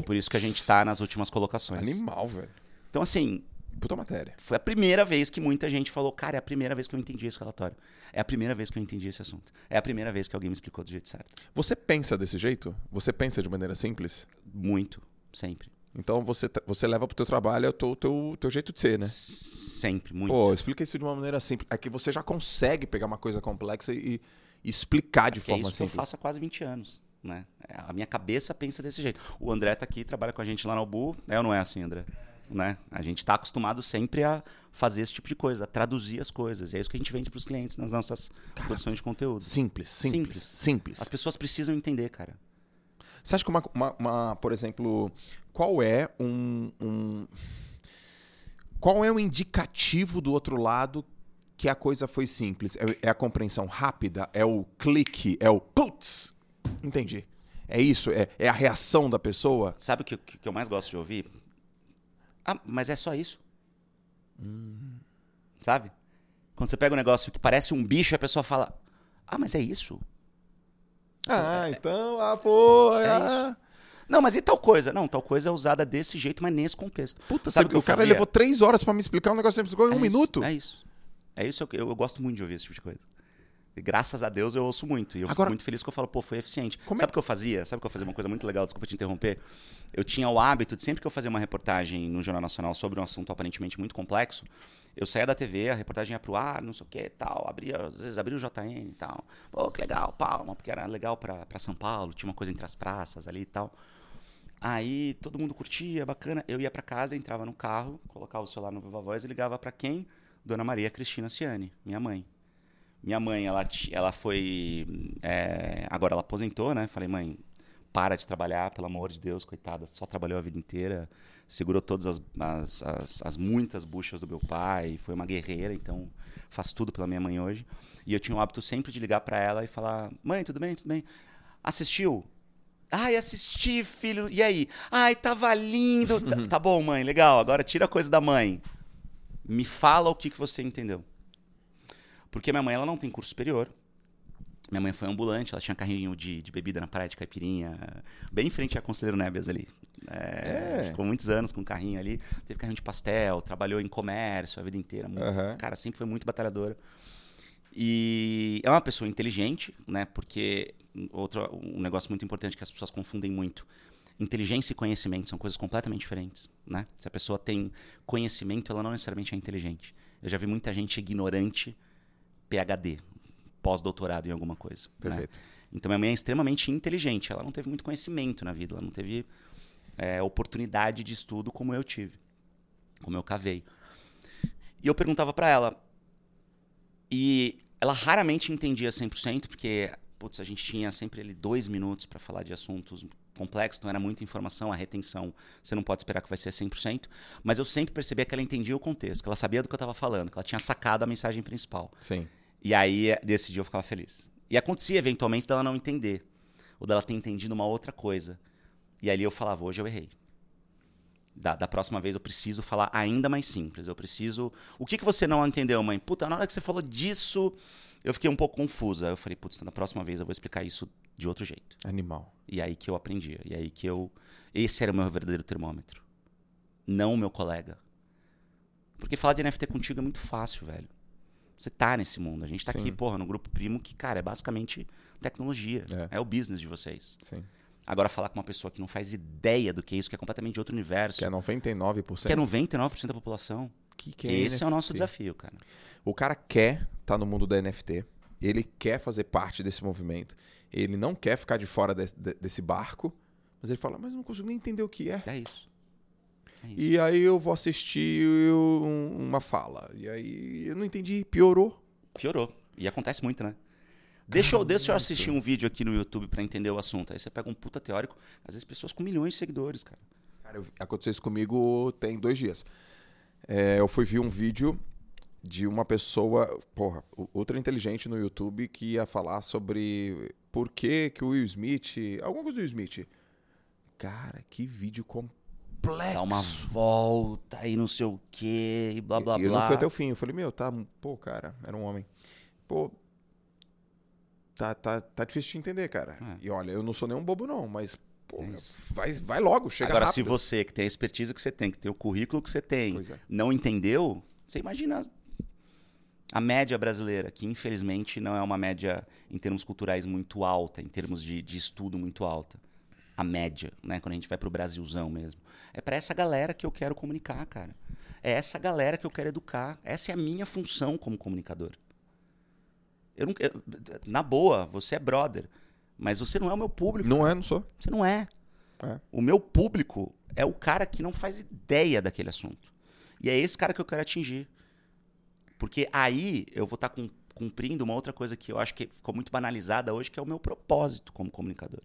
Por isso que a gente tá nas últimas colocações. Animal, velho. Então, assim. Puta matéria. Foi a primeira vez que muita gente falou, cara, é a primeira vez que eu entendi esse relatório. É a primeira vez que eu entendi esse assunto. É a primeira vez que alguém me explicou do jeito certo. Você pensa desse jeito? Você pensa de maneira simples? Muito, sempre. Então você, você leva pro teu trabalho o teu, teu, teu jeito de ser, né? Sempre, muito. Pô, explica isso de uma maneira simples. É que você já consegue pegar uma coisa complexa e, e explicar de é forma é isso simples. Que eu faço há quase 20 anos. Né? A minha cabeça pensa desse jeito. O André tá aqui, trabalha com a gente lá no Albu. É ou não é assim, André? Né? A gente está acostumado sempre a fazer esse tipo de coisa, a traduzir as coisas. E é isso que a gente vende para os clientes nas nossas cara, produções de conteúdo. Simples, simples, simples, simples. As pessoas precisam entender, cara. Você acha que uma, uma, uma por exemplo, qual é um, um, qual é o indicativo do outro lado que a coisa foi simples? É, é a compreensão rápida? É o clique? É o putz? Entendi. É isso? É, é a reação da pessoa? Sabe o que, que eu mais gosto de ouvir? Ah, mas é só isso. Hum. Sabe? Quando você pega um negócio que parece um bicho, a pessoa fala: Ah, mas é isso? Ah, é, então, ah, pô. É ah. isso. Não, mas e tal coisa? Não, tal coisa é usada desse jeito, mas nesse contexto. Puta, sabe que o cara fazia? levou três horas para me explicar um negócio que você explicou em é um isso, minuto? É isso. É isso, eu, eu, gosto muito de ouvir esse tipo de coisa. Graças a Deus eu ouço muito. E eu Agora, fico muito feliz que eu falo, pô, foi eficiente. Sabe o é... que eu fazia? Sabe que eu fazia uma coisa muito legal? Desculpa te interromper. Eu tinha o hábito de sempre que eu fazia uma reportagem no Jornal Nacional sobre um assunto aparentemente muito complexo, eu saía da TV, a reportagem ia pro ar, não sei o que tal, abria, às vezes abria o JN e tal. Pô, que legal, palma, porque era legal para São Paulo, tinha uma coisa entre as praças ali e tal. Aí todo mundo curtia, bacana. Eu ia para casa, entrava no carro, colocava o celular no Viva Voz e ligava para quem? Dona Maria Cristina Ciani, minha mãe. Minha mãe, ela, ela foi. É, agora ela aposentou, né? Falei, mãe, para de trabalhar, pelo amor de Deus, coitada, só trabalhou a vida inteira, segurou todas as, as, as, as, muitas buchas do meu pai, foi uma guerreira, então faz tudo pela minha mãe hoje. E eu tinha o hábito sempre de ligar para ela e falar: mãe, tudo bem, tudo bem? Assistiu? Ai, assisti, filho. E aí? Ai, tava lindo. [LAUGHS] tá, tá bom, mãe, legal. Agora tira a coisa da mãe. Me fala o que, que você entendeu. Porque minha mãe ela não tem curso superior. Minha mãe foi ambulante, ela tinha carrinho de, de bebida na praia de caipirinha, bem em frente à Conselheiro Nebias ali. É, É. Ficou muitos anos com carrinho ali. Teve carrinho de pastel, trabalhou em comércio a vida inteira. muito- Aham. Cara, sempre foi muito batalhadora. E é uma pessoa inteligente, né? Porque outro, um negócio muito importante que as pessoas confundem muito. Inteligência e conhecimento são coisas completamente diferentes, né? Se a pessoa tem conhecimento, ela não necessariamente é inteligente. Eu já vi muita gente ignorante, PhD, pós-doutorado em alguma coisa. né? Perfeito. Então minha mãe é extremamente inteligente. Ela não teve muito conhecimento na vida. Ela não teve é, oportunidade de estudo como eu tive, como eu cavei. E eu perguntava pra ela. E ela raramente entendia 100%, porque putz, a gente tinha sempre ali dois minutos para falar de assuntos complexos, então era muita informação, a retenção você não pode esperar que vai ser 100%, mas eu sempre percebia que ela entendia o contexto, que ela sabia do que eu estava falando, que ela tinha sacado a mensagem principal. Sim. E aí, desse dia, eu ficava feliz. E acontecia, eventualmente, dela não entender. Ou dela ter entendido uma outra coisa. E ali eu falava, hoje eu errei. Da, da próxima vez eu preciso falar ainda mais simples. Eu preciso. O que, que você não entendeu, mãe? Puta, na hora que você falou disso, eu fiquei um pouco confusa. Eu falei, putz, na próxima vez eu vou explicar isso de outro jeito. Animal. E aí que eu aprendia. E aí que eu. Esse era o meu verdadeiro termômetro. Não o meu colega. Porque falar de NFT contigo é muito fácil, velho. Você tá nesse mundo. A gente tá Sim. aqui, porra, no grupo primo que, cara, é basicamente tecnologia. É. É, o business de vocês. Sim. Agora, falar com uma pessoa que não faz ideia do que é isso, que é completamente de outro universo, Que é 99%. que é 99% da população. Que que Esse é o nosso NFT? desafio, cara. O cara quer estar no mundo da NFT. Ele quer fazer parte desse movimento. Ele não quer ficar de fora desse, de- desse barco. Mas ele fala, mas eu não consigo nem entender o que é. É isso. É isso. E aí eu vou assistir um- uma fala. E aí eu não entendi, piorou. Piorou. E acontece muito, né? Deixa eu, deixa eu assistir um vídeo aqui no YouTube pra entender o assunto. Aí você pega um puta teórico, às vezes pessoas com milhões de seguidores, cara. Cara, eu- aconteceu isso comigo tem dois dias. É, eu fui ver um vídeo de uma pessoa, porra, ultra inteligente no YouTube que ia falar sobre por que que o Will Smith, alguma coisa do Will Smith. Cara, que vídeo complexo. Dá uma volta e não sei o quê, e blá blá E eu blá. não fui até o fim. Eu falei, meu, tá, pô, cara, era um homem. Pô, tá, tá, tá difícil de entender, cara. É. E olha, eu não sou nenhum bobo não, mas, pô, isso. vai, vai logo, chega Agora, rápido. se você que tem a expertise que você tem, que tem o currículo que você tem, é. não entendeu, você imagina a média brasileira, que infelizmente não é uma média em termos culturais muito alta, em termos de, de estudo muito alta. A média, né? Quando a gente vai pro Brasilzão mesmo. É para essa galera que eu quero comunicar, cara. É essa galera que eu quero educar. Essa é a minha função como comunicador. Eu não, eu- na boa, você é brother, mas você não é o meu público. Não é, não sou. Você não é. É. O meu público é o cara que não faz ideia daquele assunto. E é esse cara que eu quero atingir. Porque aí eu vou estar cumprindo uma outra coisa que eu acho que ficou muito banalizada hoje, que é o meu propósito como comunicador.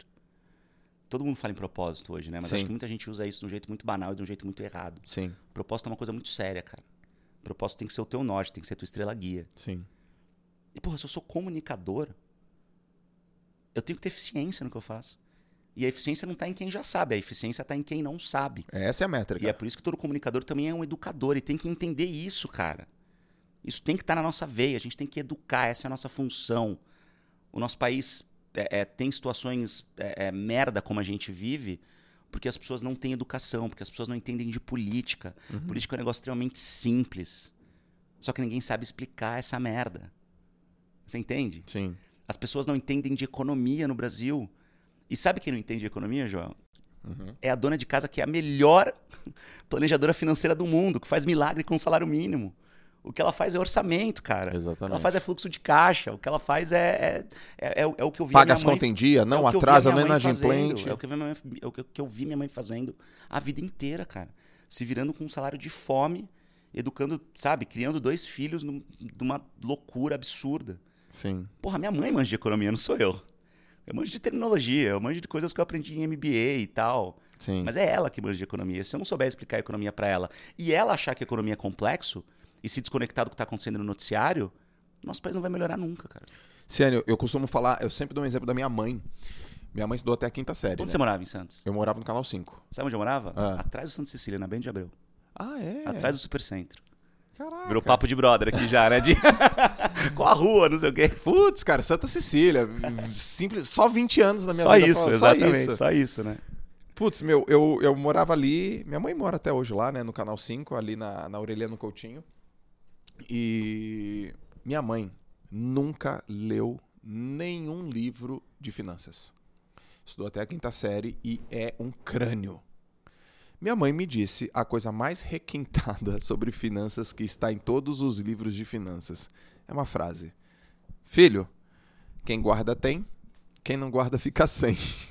Todo mundo fala em propósito hoje, né? Mas Sim. acho que muita gente usa isso de um jeito muito banal e de um jeito muito errado. Sim, Propósito é uma coisa muito séria, cara. Propósito tem que ser o teu norte, tem que ser a tua estrela guia. sim. E, porra, se eu sou comunicador, eu tenho que ter eficiência no que eu faço. E a eficiência não está em quem já sabe, a eficiência está em quem não sabe. Essa é a métrica. E é por isso que todo comunicador também é um educador e tem que entender isso, cara. Isso tem que estar na nossa veia, a gente tem que educar, essa é a nossa função. O nosso país é, é, tem situações é, é, merda como a gente vive, porque as pessoas não têm educação, porque as pessoas não entendem de política. Política é um negócio extremamente simples. Só que ninguém sabe explicar essa merda. Você entende? Sim. As pessoas não entendem de economia no Brasil. E sabe quem não entende de economia, João? Uhum. É a dona de casa que é a melhor [LAUGHS] planejadora financeira do mundo, que faz milagre com salário mínimo. O que ela faz é orçamento, cara. O que Exatamente. ela faz é fluxo de caixa. O que ela faz é, é, é, é o- é que eu vi Paga minha as contas em dia, é não a atrasa minha nem mãe na fazendo, adimplente. É o que, eu vi minha mãe- é o que- eu vi minha mãe fazendo a vida inteira, cara. Se virando com um salário de fome, educando, sabe, criando dois filhos num- de uma loucura absurda. Sim. Porra, minha mãe manja de economia, não sou eu. Eu manjo de terminologia, eu manjo de coisas que eu aprendi em MBA e tal. Sim. Mas é ela que manja de economia. Se eu não souber explicar a economia pra ela e ela achar que a economia é complexo e se desconectar do que tá acontecendo no noticiário, nosso país não vai melhorar nunca, cara. Sério, eu costumo falar, eu sempre dou um exemplo da minha mãe. Minha mãe estudou até a quinta série. Onde né? você morava em Santos? Eu morava no canal 5. Sabe onde eu morava? Ah. Atrás do Santa Cecília, na Bento de Abreu. Ah, é? Atrás do Supercentro. Caraca. Virou papo de brother aqui já, né? De... [LAUGHS] Qual a rua, não sei o quê. Putz, cara, Santa Cecília. Simples, só 20 anos na minha Só vida. isso, falando, exatamente. Só Só isso. isso, né? Putz, meu, eu, eu morava ali. Minha mãe mora até hoje lá, né? No canal 5, ali na, na Aureliano Coutinho. E minha mãe nunca leu nenhum livro de finanças. Estudou até a quinta série e é um crânio. Minha mãe me disse a coisa mais requintada [LAUGHS] sobre finanças que está em todos os livros de finanças. É uma frase: Filho, quem guarda tem, quem não guarda fica sem. [LAUGHS]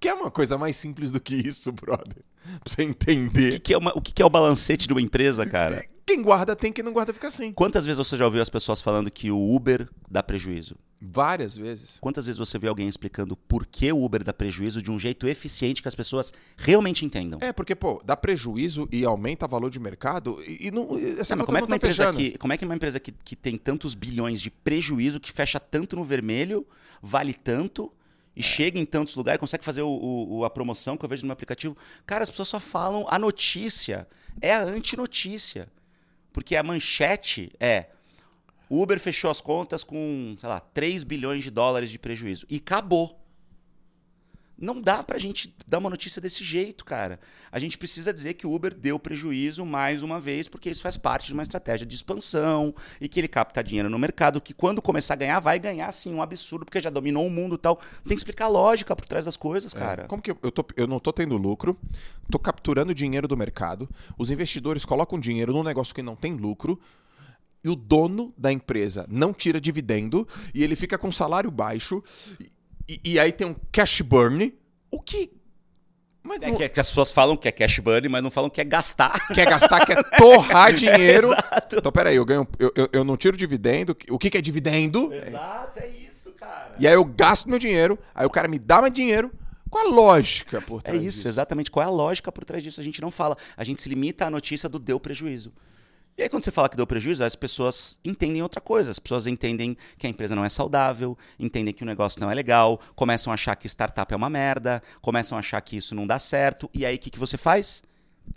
Que é uma coisa mais simples do que isso, brother. Pra você O que, entender. que é uma- o que que é o balancete de uma empresa, cara? Quem guarda tem, quem não guarda fica sem. Quantas vezes você já ouviu as pessoas falando que o Uber dá prejuízo? Várias vezes. Quantas vezes você viu alguém explicando por que o Uber dá prejuízo de um jeito eficiente que as pessoas realmente entendam? É, porque, pô, dá prejuízo e aumenta valor de mercado e, e não. Essa Não, mas conta como é, que não uma tá empresa fechando. que, como é que uma empresa que, que tem tantos bilhões de prejuízo, que fecha tanto no vermelho, vale tanto É. e chega em tantos lugares, consegue fazer o- o- a promoção que eu vejo no meu aplicativo? Cara, as pessoas só falam a notícia. É a antinotícia. Porque a manchete é Uber fechou as contas com, sei lá, 3 bilhões de dólares de prejuízo. E acabou. Não dá pra gente dar uma notícia desse jeito, cara. A gente precisa dizer que o Uber deu prejuízo mais uma vez, porque isso faz parte de uma estratégia de expansão e que ele capta dinheiro no mercado, que quando começar a ganhar, vai ganhar sim um absurdo, porque já dominou o mundo e tal. Tem que explicar a lógica por trás das coisas, É, cara. Como que eu, eu, tô, eu não tô tendo lucro, tô capturando dinheiro do mercado, os investidores colocam dinheiro num negócio que não tem lucro, e o dono da empresa não tira dividendo, e ele fica com salário baixo, e, e aí tem um cash burn. O que. Mas É não- que, é que as pessoas falam que é cash burn, mas não falam que é gastar. quer gastar, quer torrar [LAUGHS] dinheiro. Exato. Então, peraí, eu ganho. Eu, eu, eu não tiro dividendo. O que, que é dividendo? Exato, é isso, cara. E aí eu gasto meu dinheiro, aí o cara me dá mais dinheiro. Qual a lógica por É trás isso, disso? exatamente. Qual é a lógica por trás disso? A gente não fala. A gente se limita à notícia do deu prejuízo. E aí, quando você fala que deu prejuízo, as pessoas entendem outra coisa. As pessoas entendem que a empresa não é saudável, entendem que o negócio não é legal, começam a achar que startup é uma merda, começam a achar que isso não dá certo. E aí, o que, que você faz?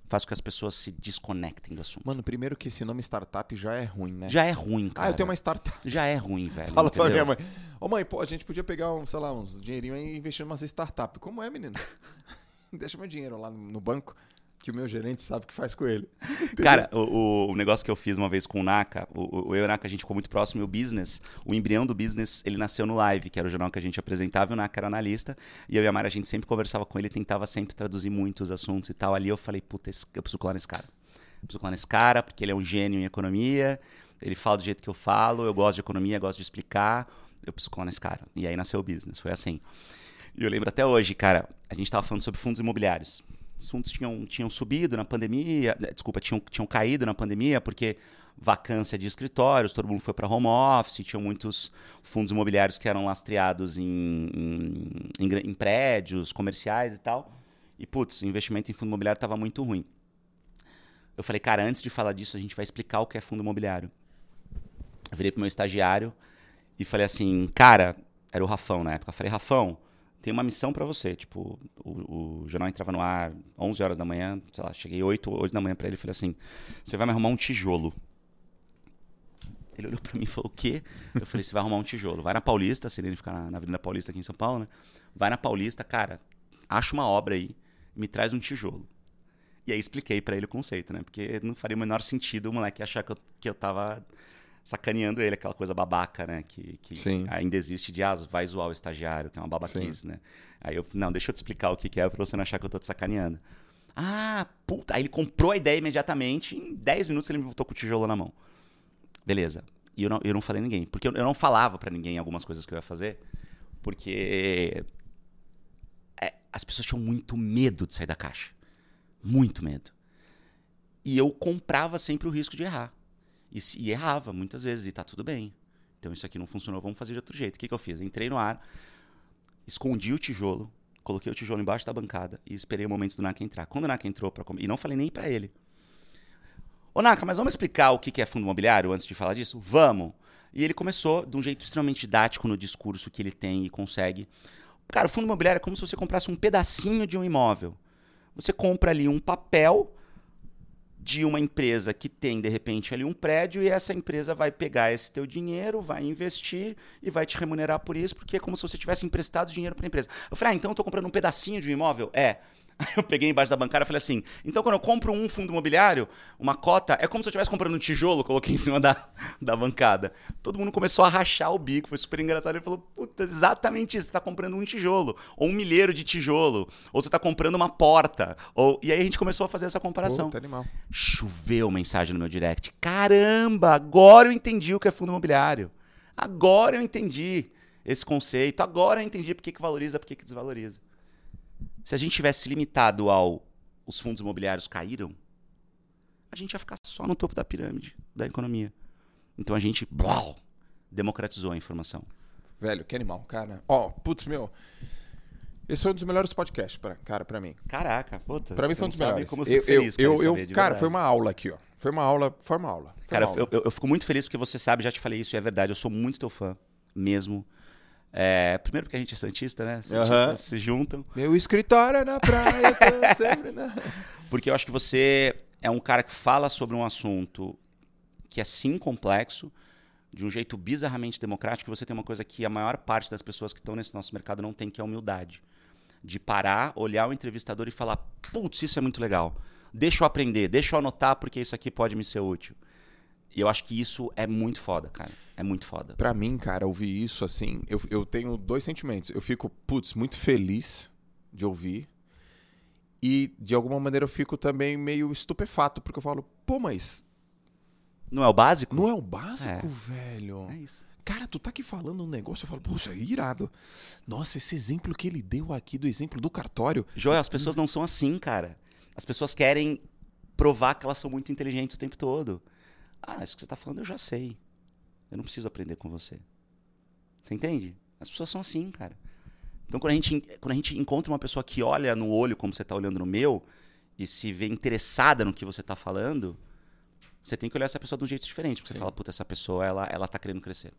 Faz com que as pessoas se desconectem do assunto. Mano, primeiro que esse nome startup já é ruim, né? Já é ruim, cara. Ah, eu tenho uma startup. Já é ruim, velho. [LAUGHS] Fala pra entendeu? minha mãe. Ô mãe, pô, a gente podia pegar, um, sei lá, uns dinheirinho aí e investir em umas startups. Como é, menino? [LAUGHS] Deixa meu dinheiro lá no banco, que o meu gerente sabe o que faz com ele. [LAUGHS] Cara, o, o- negócio que eu fiz uma vez com o Naka, o, o, eu e o Naka, a gente ficou muito próximo e o business, o embrião do business, ele nasceu no Live, que era o jornal que a gente apresentava, e o Naka era analista, e eu e a Mara, a gente sempre conversava com ele, tentava sempre traduzir muitos assuntos e tal. Ali eu falei, puta, eu preciso colar nesse cara. Eu preciso colar nesse cara, porque ele é um gênio em economia, ele fala do jeito que eu falo, eu gosto de economia, gosto de explicar, eu preciso colar nesse cara. E aí nasceu o business, foi assim. E eu lembro até hoje, cara, a gente tava falando sobre fundos imobiliários. Os fundos tinham, tinham subido na pandemia, né, desculpa, tinham, tinham caído na pandemia porque vacância de escritórios, todo mundo foi para home office, tinham muitos fundos imobiliários que eram lastreados em, em, em em prédios comerciais e tal. E, putz, investimento em fundo imobiliário estava muito ruim. Eu falei, cara, antes de falar disso, a gente vai explicar o que é fundo imobiliário. Eu virei pro meu estagiário e falei assim, cara, era o Rafão na época. Eu falei, Rafão, tem uma missão pra você. Tipo, o, o jornal entrava no ar 11 horas da manhã, sei lá, cheguei 8, 8 da manhã pra ele e falei assim: você vai me arrumar um tijolo. Ele olhou pra mim e falou: o quê? Eu falei: você vai arrumar um tijolo. Vai na Paulista, se ele ficar na, na Avenida Paulista aqui em São Paulo, né? Vai na Paulista, cara, acha uma obra aí, me traz um tijolo. E aí expliquei pra ele o conceito, né? Porque não faria o menor sentido o moleque achar que eu, que eu tava sacaneando ele, aquela coisa babaca, né? Que, que Sim. ainda existe de, ah, vai zoar o estagiário, que é uma babaquice, né? Aí eu, não, deixa eu te explicar o que, que é pra você não achar que eu tô te sacaneando. Ah, puta. Aí ele comprou a ideia imediatamente, em 10 minutos ele me voltou com o tijolo na mão. Beleza. E eu não, eu não falei ninguém. Porque eu, eu não falava pra ninguém algumas coisas que eu ia fazer, porque é, as pessoas tinham muito medo de sair da caixa. Muito medo. E eu comprava sempre o risco de errar. E, e errava muitas vezes, e tá tudo bem. Então isso aqui não funcionou, vamos fazer de outro jeito. O que, que eu fiz? Entrei no ar, escondi o tijolo, coloquei o tijolo embaixo da bancada e esperei o momento do Naka entrar. Quando o Naka entrou, pra, com- e não falei nem pra ele. Ô Naka, mas vamos explicar o que é fundo imobiliário antes de falar disso? Vamos! E ele começou de um jeito extremamente didático no discurso que ele tem e consegue. Cara, o fundo imobiliário é como se você comprasse um pedacinho de um imóvel. Você compra ali um papel de uma empresa que tem, de repente, ali um prédio e essa empresa vai pegar esse teu dinheiro, vai investir e vai te remunerar por isso, porque é como se você tivesse emprestado dinheiro para a empresa. Eu falei, ah, então eu estou comprando um pedacinho de um imóvel? É. [LAUGHS] Eu peguei embaixo da bancária e falei assim: então quando eu compro um fundo imobiliário, uma cota, é como se eu estivesse comprando um tijolo, coloquei em cima da, da bancada. Todo mundo começou a rachar o bico, foi super engraçado. Ele falou: puta, exatamente isso, você está comprando um tijolo, ou um milheiro de tijolo, ou você está comprando uma porta. Ou... E aí a gente começou a fazer essa comparação. Puta animal. Choveu mensagem no meu direct. Caramba, agora eu entendi o que é fundo imobiliário. Agora eu entendi esse conceito, agora eu entendi por que, que valoriza, por que, que desvaloriza. Se a gente tivesse limitado ao os fundos imobiliários caíram, a gente ia ficar só no topo da pirâmide da economia. Então a gente blau, democratizou a informação. Velho, que animal, cara. Ó, putz, meu. Esse foi um dos melhores podcasts, pra, cara, pra mim. Caraca, puta. Pra mim foi um dos melhores. Como eu fico feliz eu, isso, eu, saber, de cara, foi uma aula aqui, ó. Foi uma aula, foi uma aula. Foi Cara, uma eu, aula. eu, eu fico muito feliz porque você sabe, já te falei isso, e é verdade. Eu sou muito teu fã, mesmo. É, primeiro porque a gente é santista, né? Santistas se juntam. Meu escritório é na praia, tô [LAUGHS] sempre na... Porque eu acho que você é um cara que fala sobre um assunto que é sim complexo, de um jeito bizarramente democrático, e você tem uma coisa que a maior parte das pessoas que estão nesse nosso mercado não tem, que é a humildade. De parar, olhar o entrevistador e falar: putz, isso é muito legal. Deixa eu aprender, deixa eu anotar, porque isso aqui pode me ser útil. E eu acho que isso é muito foda, cara. É muito foda. Pra mim, cara, ouvir isso assim, eu, eu tenho dois sentimentos. Eu fico, putz, muito feliz de ouvir. E, de alguma maneira, eu fico também meio estupefato, porque eu falo, pô, mas Não é o básico? não é o básico, É. velho? É isso. Cara, tu tá aqui falando um negócio, eu falo, poxa, irado. Nossa, esse exemplo que ele deu aqui, do exemplo do cartório. Joel, as pessoas não são assim, cara. As pessoas querem provar que elas são muito inteligentes o tempo todo. Ah, isso que você tá falando eu já sei. Eu não preciso aprender com você. Você entende? As pessoas são assim, cara. Então, quando a gente, quando a gente encontra uma pessoa que olha no olho como você tá olhando no meu e se vê interessada no que você tá falando, você tem que olhar essa pessoa de um jeito diferente. Porque você Sim. fala, puta, essa pessoa, ela, ela tá querendo crescer.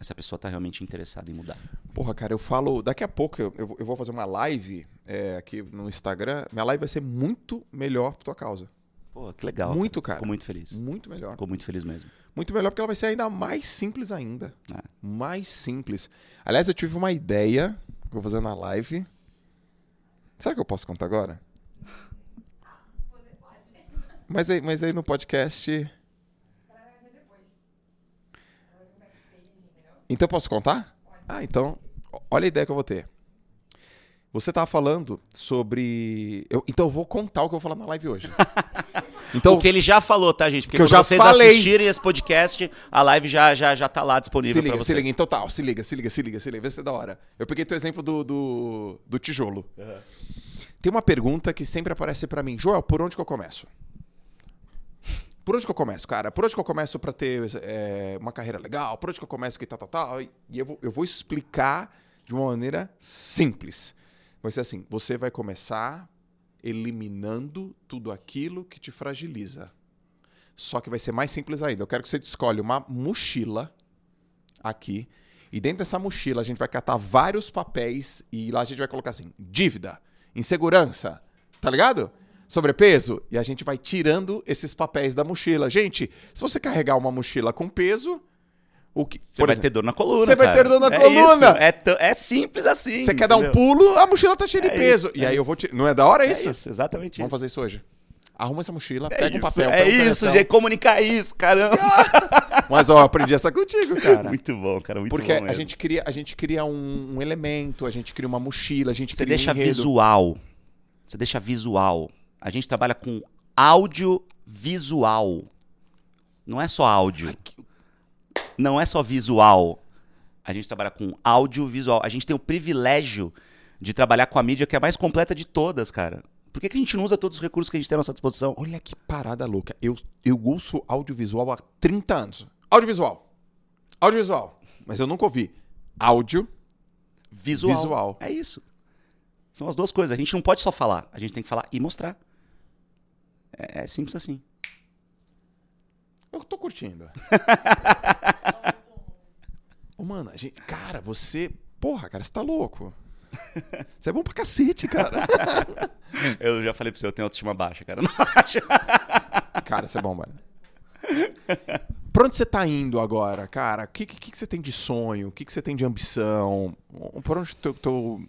Essa pessoa tá realmente interessada em mudar. Porra, cara, eu falo. Daqui a pouco eu, eu vou fazer uma live é, aqui no Instagram. Minha live vai ser muito melhor por tua causa. Pô, que legal. Muito, cara. Fico muito feliz. Muito melhor. Fico muito feliz mesmo. Muito melhor porque ela vai ser ainda mais simples ainda. É. Mais simples. Aliás, eu tive uma ideia que eu vou fazer na live. Será que eu posso contar agora? Mas aí, mas aí no podcast. Então eu posso contar? Ah, então. Olha a ideia que eu vou ter. Você tava falando sobre. eu- então eu vou contar o que eu vou falar na live hoje. [LAUGHS] Então, o que ele já falou, tá, gente? Porque Que eu já vocês falei. assistirem esse podcast, a live já, já, já tá lá disponível Se pra liga, vocês. se liga. Então tá, ó, se liga, se liga, se liga, se liga. Vê se é da hora. Eu peguei teu exemplo do, do, do tijolo. Tem uma pergunta que sempre aparece pra mim. Joel, por onde que eu começo? Por onde que eu começo, cara? Por onde que eu começo pra ter é, uma carreira legal? Por onde que eu começo que tal, tal, tal? E eu vou, eu vou explicar de uma maneira simples. Vai ser assim, você vai começar eliminando tudo aquilo que te fragiliza. Só que vai ser mais simples ainda. Eu quero que você escolha uma mochila aqui. E dentro dessa mochila a gente vai catar vários papéis e lá a gente vai colocar assim: dívida, insegurança, tá ligado? Sobrepeso. E a gente vai tirando esses papéis da mochila. Gente, se você carregar uma mochila com peso, o que. Você vai ter dor na coluna. Você vai cara. ter dor na É coluna. isso, É, é simples assim. Você quer dar um pulo, a mochila tá cheia de É peso. isso, e é aí eu vou. ti- Não é da hora É isso? isso, exatamente Vamos isso. fazer isso hoje. Arruma essa mochila, É pega um isso, papel. é um isso, gente. Comunicar isso, caramba. [LAUGHS] Mas ó, eu aprendi essa contigo, [LAUGHS] cara. muito bom, cara. Muito Porque bom a mesmo. gente cria, a gente cria um, um elemento, a gente cria uma mochila, a gente Você deixa um visual. Você deixa visual. A gente trabalha com audiovisual. Não é só áudio. Não é só visual. A gente trabalha com audiovisual. A gente tem o privilégio de trabalhar com a mídia que é a mais completa de todas, cara. Por que, que a gente não usa todos os recursos que a gente tem à nossa disposição? Olha que parada louca. Eu, eu ouço audiovisual há 30 anos. Audiovisual. Audiovisual. Mas eu nunca ouvi áudio. Visual. Visual. É isso. São as duas coisas. A gente não pode só falar. A gente tem que falar e mostrar. É, é simples assim. Eu tô curtindo. Ô, mano, a gente, cara, você. Porra, cara, você tá louco. Você é bom pra cacete, cara. [LAUGHS] Eu já falei pra você, eu tenho autoestima baixa, cara. Não acho. cara, você é bom, mano. Pra onde você tá indo agora, cara? O que, que, que você tem de sonho? O que, que você tem de ambição? Por onde teu, teu,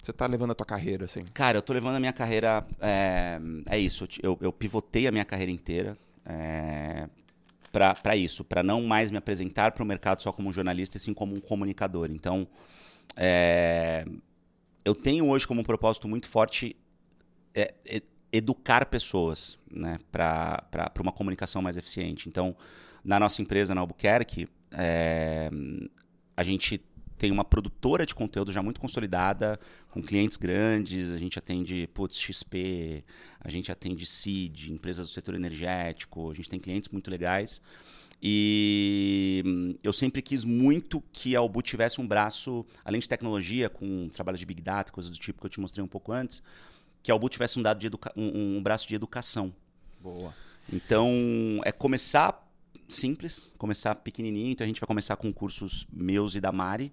você tá levando a tua carreira, assim? Cara, eu tô levando a minha carreira. É, é isso, eu, eu pivotei a minha carreira inteira é, para isso, para não mais me apresentar para o mercado só como um jornalista, e sim como um comunicador. Então, é, eu tenho hoje como um propósito muito forte é, é educar pessoas né, para uma comunicação mais eficiente. Então, na nossa empresa, na Albuquerque, é, a gente tem uma produtora de conteúdo já muito consolidada, com clientes grandes, a gente atende putz, XP, a gente atende CID, empresas do setor energético, a gente tem clientes muito legais. E hum, eu sempre quis muito que a Albu tivesse um braço, além de tecnologia, com trabalho de Big Data, coisas do tipo que eu te mostrei um pouco antes, que a Albu tivesse um, dado de um, um braço de educação. Boa. Então, é começar simples, começar pequenininho. Então a gente vai começar com cursos meus e da Mari.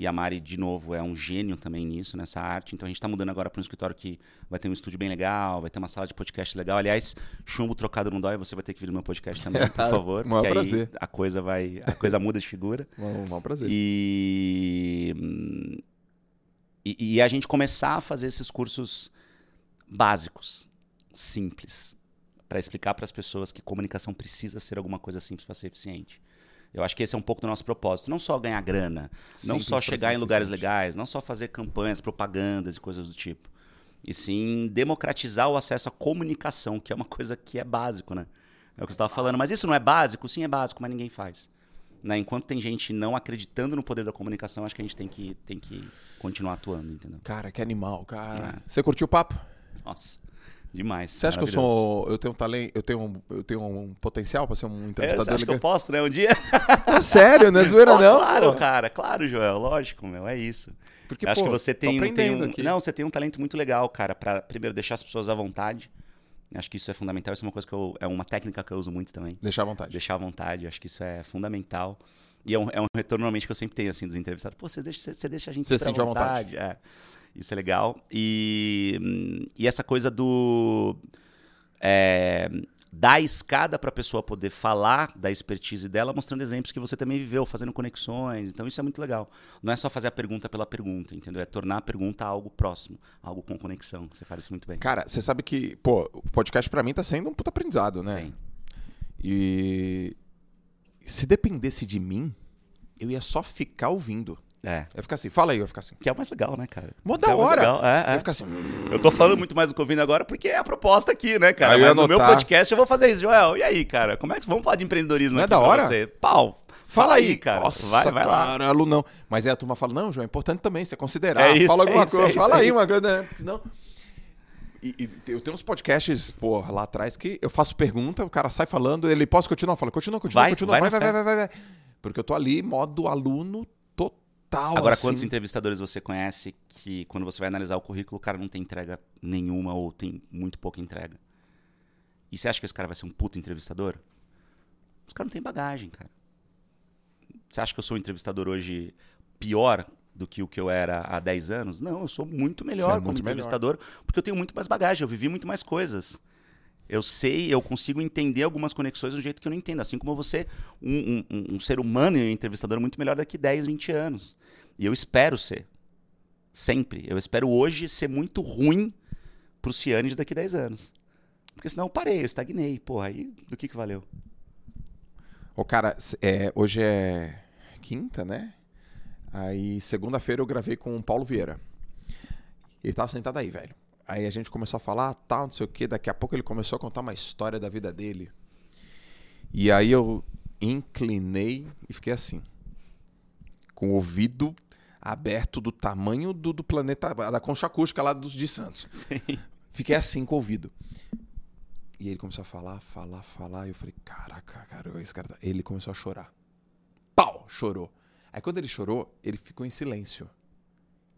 E a Mari, de novo, é um gênio também nisso, nessa arte. Então a gente está mudando agora para um escritório que vai ter um estúdio bem legal, vai ter uma sala de podcast legal. Aliás, chumbo trocado não dói, você vai ter que vir no meu podcast também, por [LAUGHS] favor. um prazer. a coisa vai. A coisa muda de figura. [LAUGHS] Um, um prazer. E, e, e a gente começar a fazer esses cursos básicos, simples para explicar para as pessoas que comunicação precisa ser alguma coisa simples para ser eficiente. Eu acho que esse é um pouco do nosso propósito. Não só ganhar grana, simples não só chegar em lugares legais, não só fazer campanhas, propagandas e coisas do tipo. E sim democratizar o acesso à comunicação, que é uma coisa que é básico, né? É o que você estava falando. Mas isso não é básico? Sim, é básico, mas ninguém faz. Né? Enquanto tem gente não acreditando no poder da comunicação, acho que a gente tem que, tem que continuar atuando, entendeu? Cara, que animal, cara. É. Você curtiu o papo? Nossa. Demais. Você acha que eu sou. Eu tenho um talento, eu tenho um, eu tenho um potencial para ser um entrevistador? É, você acha que eu posso, né? Um dia. [LAUGHS] É sério, não é [LAUGHS] zoeira, não? Claro, pô. cara, claro, Joel, lógico, meu, é isso. Porque, eu acho pô, que você tem, tem um. Aqui. Não, você tem um talento muito legal, cara, para primeiro deixar as pessoas à vontade. Acho que isso é fundamental. Isso é uma coisa que eu. É uma técnica que eu uso muito também. Deixar à vontade. Deixar à vontade. Acho que isso é fundamental. E é um, é um retorno normalmente que eu sempre tenho, assim, dos entrevistados. Pô, você deixa, você, deixa a gente você sente à vontade. É. Isso é legal. E, e essa coisa do é, dar a escada para a pessoa poder falar da expertise dela, mostrando exemplos que você também viveu, fazendo conexões. Então isso é muito legal. Não é só fazer a pergunta pela pergunta, entendeu? É tornar a pergunta algo próximo, algo com conexão. Você faz isso muito bem. Cara, você sabe que, pô, o podcast para mim tá sendo um puta aprendizado, né? Sim. E se dependesse de mim, eu ia só ficar ouvindo. É. Ia ficar assim, fala aí, eu ia ficar assim. Que é o mais legal, né, cara? Mó da é hora. É, é. Ia ficar assim. Eu tô falando muito mais do que ouvindo agora porque é a proposta aqui, né, cara? Mas no meu podcast eu vou fazer isso. Joel, e aí, cara? Como é que vamos falar de empreendedorismo Não é aqui é da hora? você? Pau. Fala, aí, cara. Nossa, vai, vai lá. Caralho, não. Mas aí a turma fala, não, João, é importante também você considerar. É isso, fala alguma é isso, coisa. É isso, fala é aí uma coisa, né? Não. E, e, eu tenho uns podcasts, pô, lá atrás que eu faço pergunta, o cara sai falando, ele posso continuar? Fala, continua, continua, vai, continua, vai, vai, vai, vai, vai, vai. Porque eu tô ali, modo aluno total. Agora, assim. quantos entrevistadores você conhece que, quando você vai analisar o currículo, o cara não tem entrega nenhuma ou tem muito pouca entrega? E você acha que esse cara vai ser um puto entrevistador? Os caras não têm bagagem, cara. Você acha que eu sou um entrevistador hoje pior do que o que eu era há 10 anos? Não, eu sou muito melhor é como entrevistador, melhor. porque eu tenho muito mais bagagem, eu vivi muito mais coisas. Eu sei, eu consigo entender algumas conexões do jeito que eu não entendo. Assim como você, um, um, um ser humano e um entrevistador muito melhor daqui 10, 20 anos. E eu espero ser. Sempre. Eu espero hoje ser muito ruim pro Cianes daqui 10 anos. Porque senão eu parei, eu estagnei. Porra, aí do que que valeu? Ô, cara, é, hoje é quinta, né? Aí, segunda-feira eu gravei com o Paulo Vieira. Ele tava sentado aí, velho. Aí a gente começou a falar, tal, não sei o que. Daqui a pouco ele começou a contar uma história da vida dele. E aí eu inclinei e fiquei assim. Com o ouvido aberto do tamanho do, do planeta, da concha acústica lá dos de Santos. [LAUGHS] Sim. Fiquei assim com o ouvido. E ele começou a falar, falar, falar. E eu falei, caraca, cara, esse cara tá... Ele começou a chorar. Pau! Chorou. Aí quando ele chorou, ele ficou em silêncio.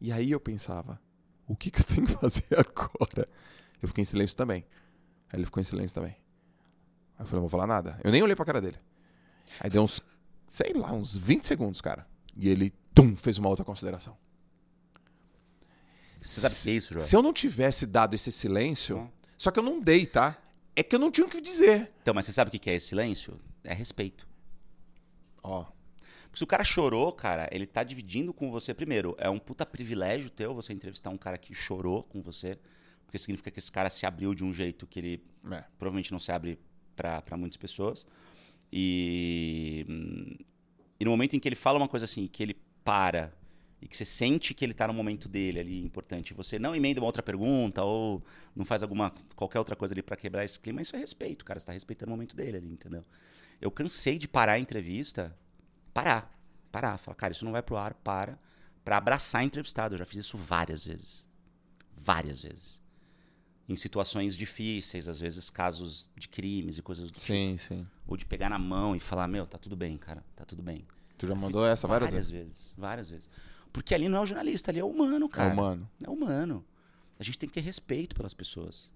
E aí eu pensava, o que, que eu tenho que fazer [LAUGHS] agora? Eu fiquei em silêncio também. Aí ele ficou em silêncio também. Aí eu falei, não vou falar nada. Eu nem olhei pra cara dele. Aí deu uns, sei lá, uns 20 segundos, cara. E ele, tum, fez uma outra consideração. Você sabe o que é isso, João? Se eu não tivesse dado esse silêncio. Hum. Só que eu não dei, tá? É que eu não tinha o que dizer. Então, mas você sabe o que é esse silêncio? É respeito. Ó. Porque se o cara chorou, cara, ele tá dividindo com você. Primeiro, é um puta privilégio teu você entrevistar um cara que chorou com você. Porque significa que esse cara se abriu de um jeito que ele É. provavelmente não se abre para muitas pessoas. E, hum, e no momento em que ele fala uma coisa assim, que ele para e que você sente que ele tá no momento dele ali importante, você não emenda uma outra pergunta ou não faz alguma qualquer outra coisa ali para quebrar esse clima, isso é respeito, cara, você tá respeitando o momento dele ali, entendeu? Eu cansei de parar a entrevista, parar, parar, falar, cara, isso não vai pro ar, para, para abraçar entrevistado. Eu já fiz isso várias vezes. Várias vezes em situações difíceis, às vezes casos de crimes e coisas do tipo. Sim, sim. Ou de pegar na mão e falar, meu, tá tudo bem, cara, tá tudo bem. Tu já mandou essa várias, várias vezes? vezes. Várias vezes. Porque ali não é o jornalista, ali é o humano, cara. É humano. É humano. A gente tem que ter respeito pelas pessoas.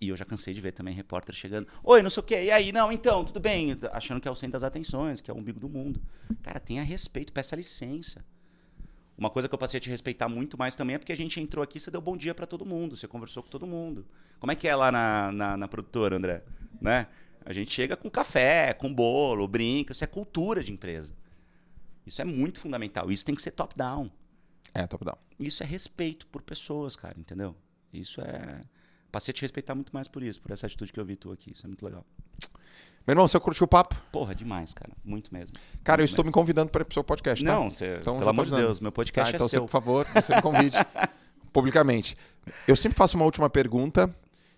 E eu já cansei de ver também repórter chegando, oi, não sei o quê, e aí, não, então, tudo bem, achando que é o centro das atenções, que é o umbigo do mundo. Cara, tenha respeito, peça licença. Uma coisa que eu passei a te respeitar muito mais também é porque a gente entrou aqui, você deu bom dia para todo mundo, você conversou com todo mundo. Como é que é lá na, na, na produtora, André? Né? A gente chega com café, com bolo, brinca, isso é cultura de empresa. Isso é muito fundamental. Isso tem que ser top-down. É, top down. Isso é respeito por pessoas, cara, entendeu? Isso é. Passei a te respeitar muito mais por isso, por essa atitude que eu vi tu aqui. Isso é muito legal. Meu irmão, você curtiu o papo? Porra, demais, cara. Muito mesmo. Cara, eu Muito estou me mesmo. convidando para ir pro seu podcast, tá? Não, você, Então, pelo amor de. Deus, meu Tá, podcast então, é você, seu. por favor, você me convide publicamente. Eu sempre faço uma última pergunta,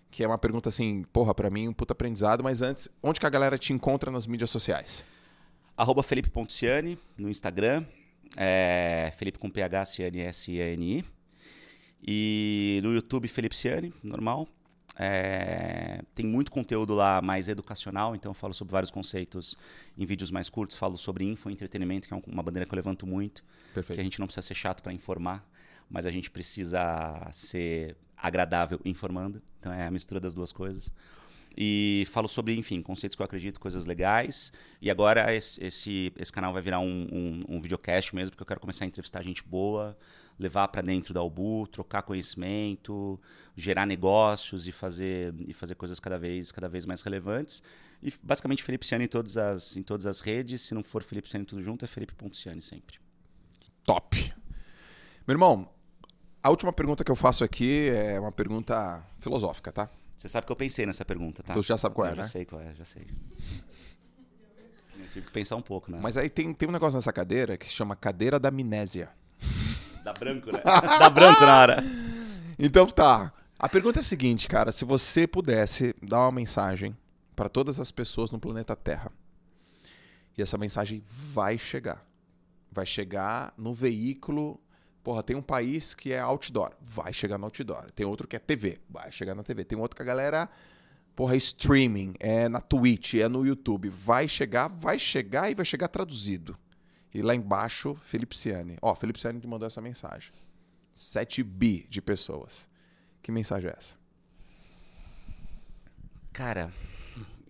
que é uma pergunta assim, porra, pra mim, um puta aprendizado, mas antes, onde que a galera te encontra nas mídias sociais? Arroba Felipe no Instagram. É, Felipe com PH, Ciani, S-I-N-I. E no YouTube, Felipe Ciani, normal. É, tem muito conteúdo lá mais educacional, então eu falo sobre vários conceitos em vídeos mais curtos. Falo sobre infoentretenimento, que é um- uma bandeira que eu levanto muito. que a Perfeito. gente não precisa ser chato para informar, mas a gente precisa ser agradável informando. Então é a mistura das duas coisas. E falo sobre, enfim, conceitos que eu acredito, coisas legais. E agora esse, esse, esse canal vai virar um, um, um videocast mesmo, porque eu quero começar a entrevistar gente boa, levar para dentro da Albu, trocar conhecimento, gerar negócios e fazer, e fazer coisas cada vez, cada vez mais relevantes. E basicamente Felipe Ciani em todas as, em todas as redes. Se não for Felipe Ciani tudo junto, é Felipe.ciani sempre. Top. Meu irmão, a última pergunta que eu faço aqui é uma pergunta filosófica, tá? Você sabe que eu pensei nessa pergunta, tá? Tu já sabe qual é, eu já né? sei qual é, já sei. Eu tive que pensar um pouco, né? Mas aí tem, tem um negócio nessa cadeira que se chama cadeira da amnésia. Dá branco, né? [LAUGHS] Dá branco na hora. Então tá. A pergunta é a seguinte, cara. Se você pudesse dar uma mensagem para todas as pessoas no planeta Terra, e essa mensagem vai chegar. Vai chegar no veículo. Porra, tem um país que é outdoor. Vai chegar no outdoor. Tem outro que é TV. Vai chegar na TV. Tem outro que a galera. Porra, é streaming. É na Twitch, é no YouTube. Vai chegar, vai chegar e vai chegar traduzido. E lá embaixo, Felipe Ciani. Ó, Felipe Ciani te mandou essa mensagem. 7 bi de pessoas. Que mensagem é essa? Cara,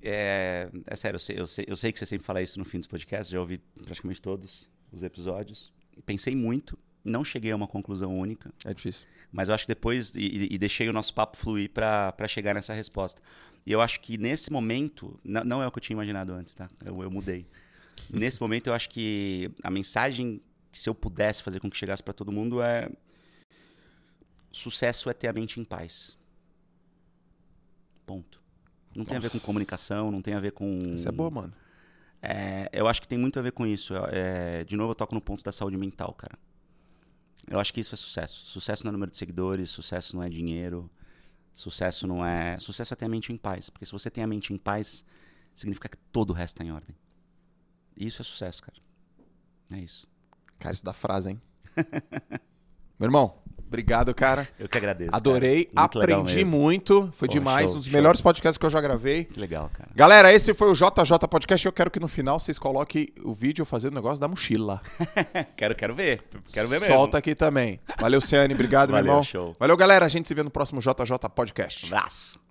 é, é sério, eu sei, eu, sei, eu sei que você sempre fala isso no fim dos podcasts, já ouvi praticamente todos os episódios. Pensei muito, não cheguei a uma conclusão única, É difícil. mas eu acho que depois, e, e deixei o nosso papo fluir pra pra chegar nessa resposta. E eu acho que nesse momento, não, é o que eu tinha imaginado antes, tá? Eu, eu mudei. [LAUGHS] Nesse momento, eu acho que a mensagem que se eu pudesse fazer com que chegasse pra todo mundo é sucesso é ter a mente em paz. Ponto. Não tem a ver com comunicação, não tem a ver com. Isso é boa, mano. É, eu acho que tem muito a ver com isso. É, de novo, eu toco no ponto da saúde mental, cara. Eu acho que isso é sucesso. Sucesso não é número de seguidores, sucesso não é dinheiro, sucesso não é. Sucesso é ter a mente em paz. Porque se você tem a mente em paz, significa que todo o resto está em ordem. E isso é sucesso, cara. É isso. Cara, isso dá frase, hein? [LAUGHS] Meu irmão, obrigado, cara. Eu que agradeço. Adorei, cara. Muito aprendi muito. Foi Pô, demais. show, um dos show. melhores podcasts que eu já gravei. Que legal, cara. Galera, esse foi o JJ Podcast. Eu quero que no final vocês coloquem o vídeo fazendo o negócio da mochila. [LAUGHS] quero, quero ver. Quero ver mesmo. Solta aqui também. Valeu, Ciane. Obrigado, Valeu, meu irmão. show. Valeu, galera. A gente se vê no próximo JJ Podcast. Abraço.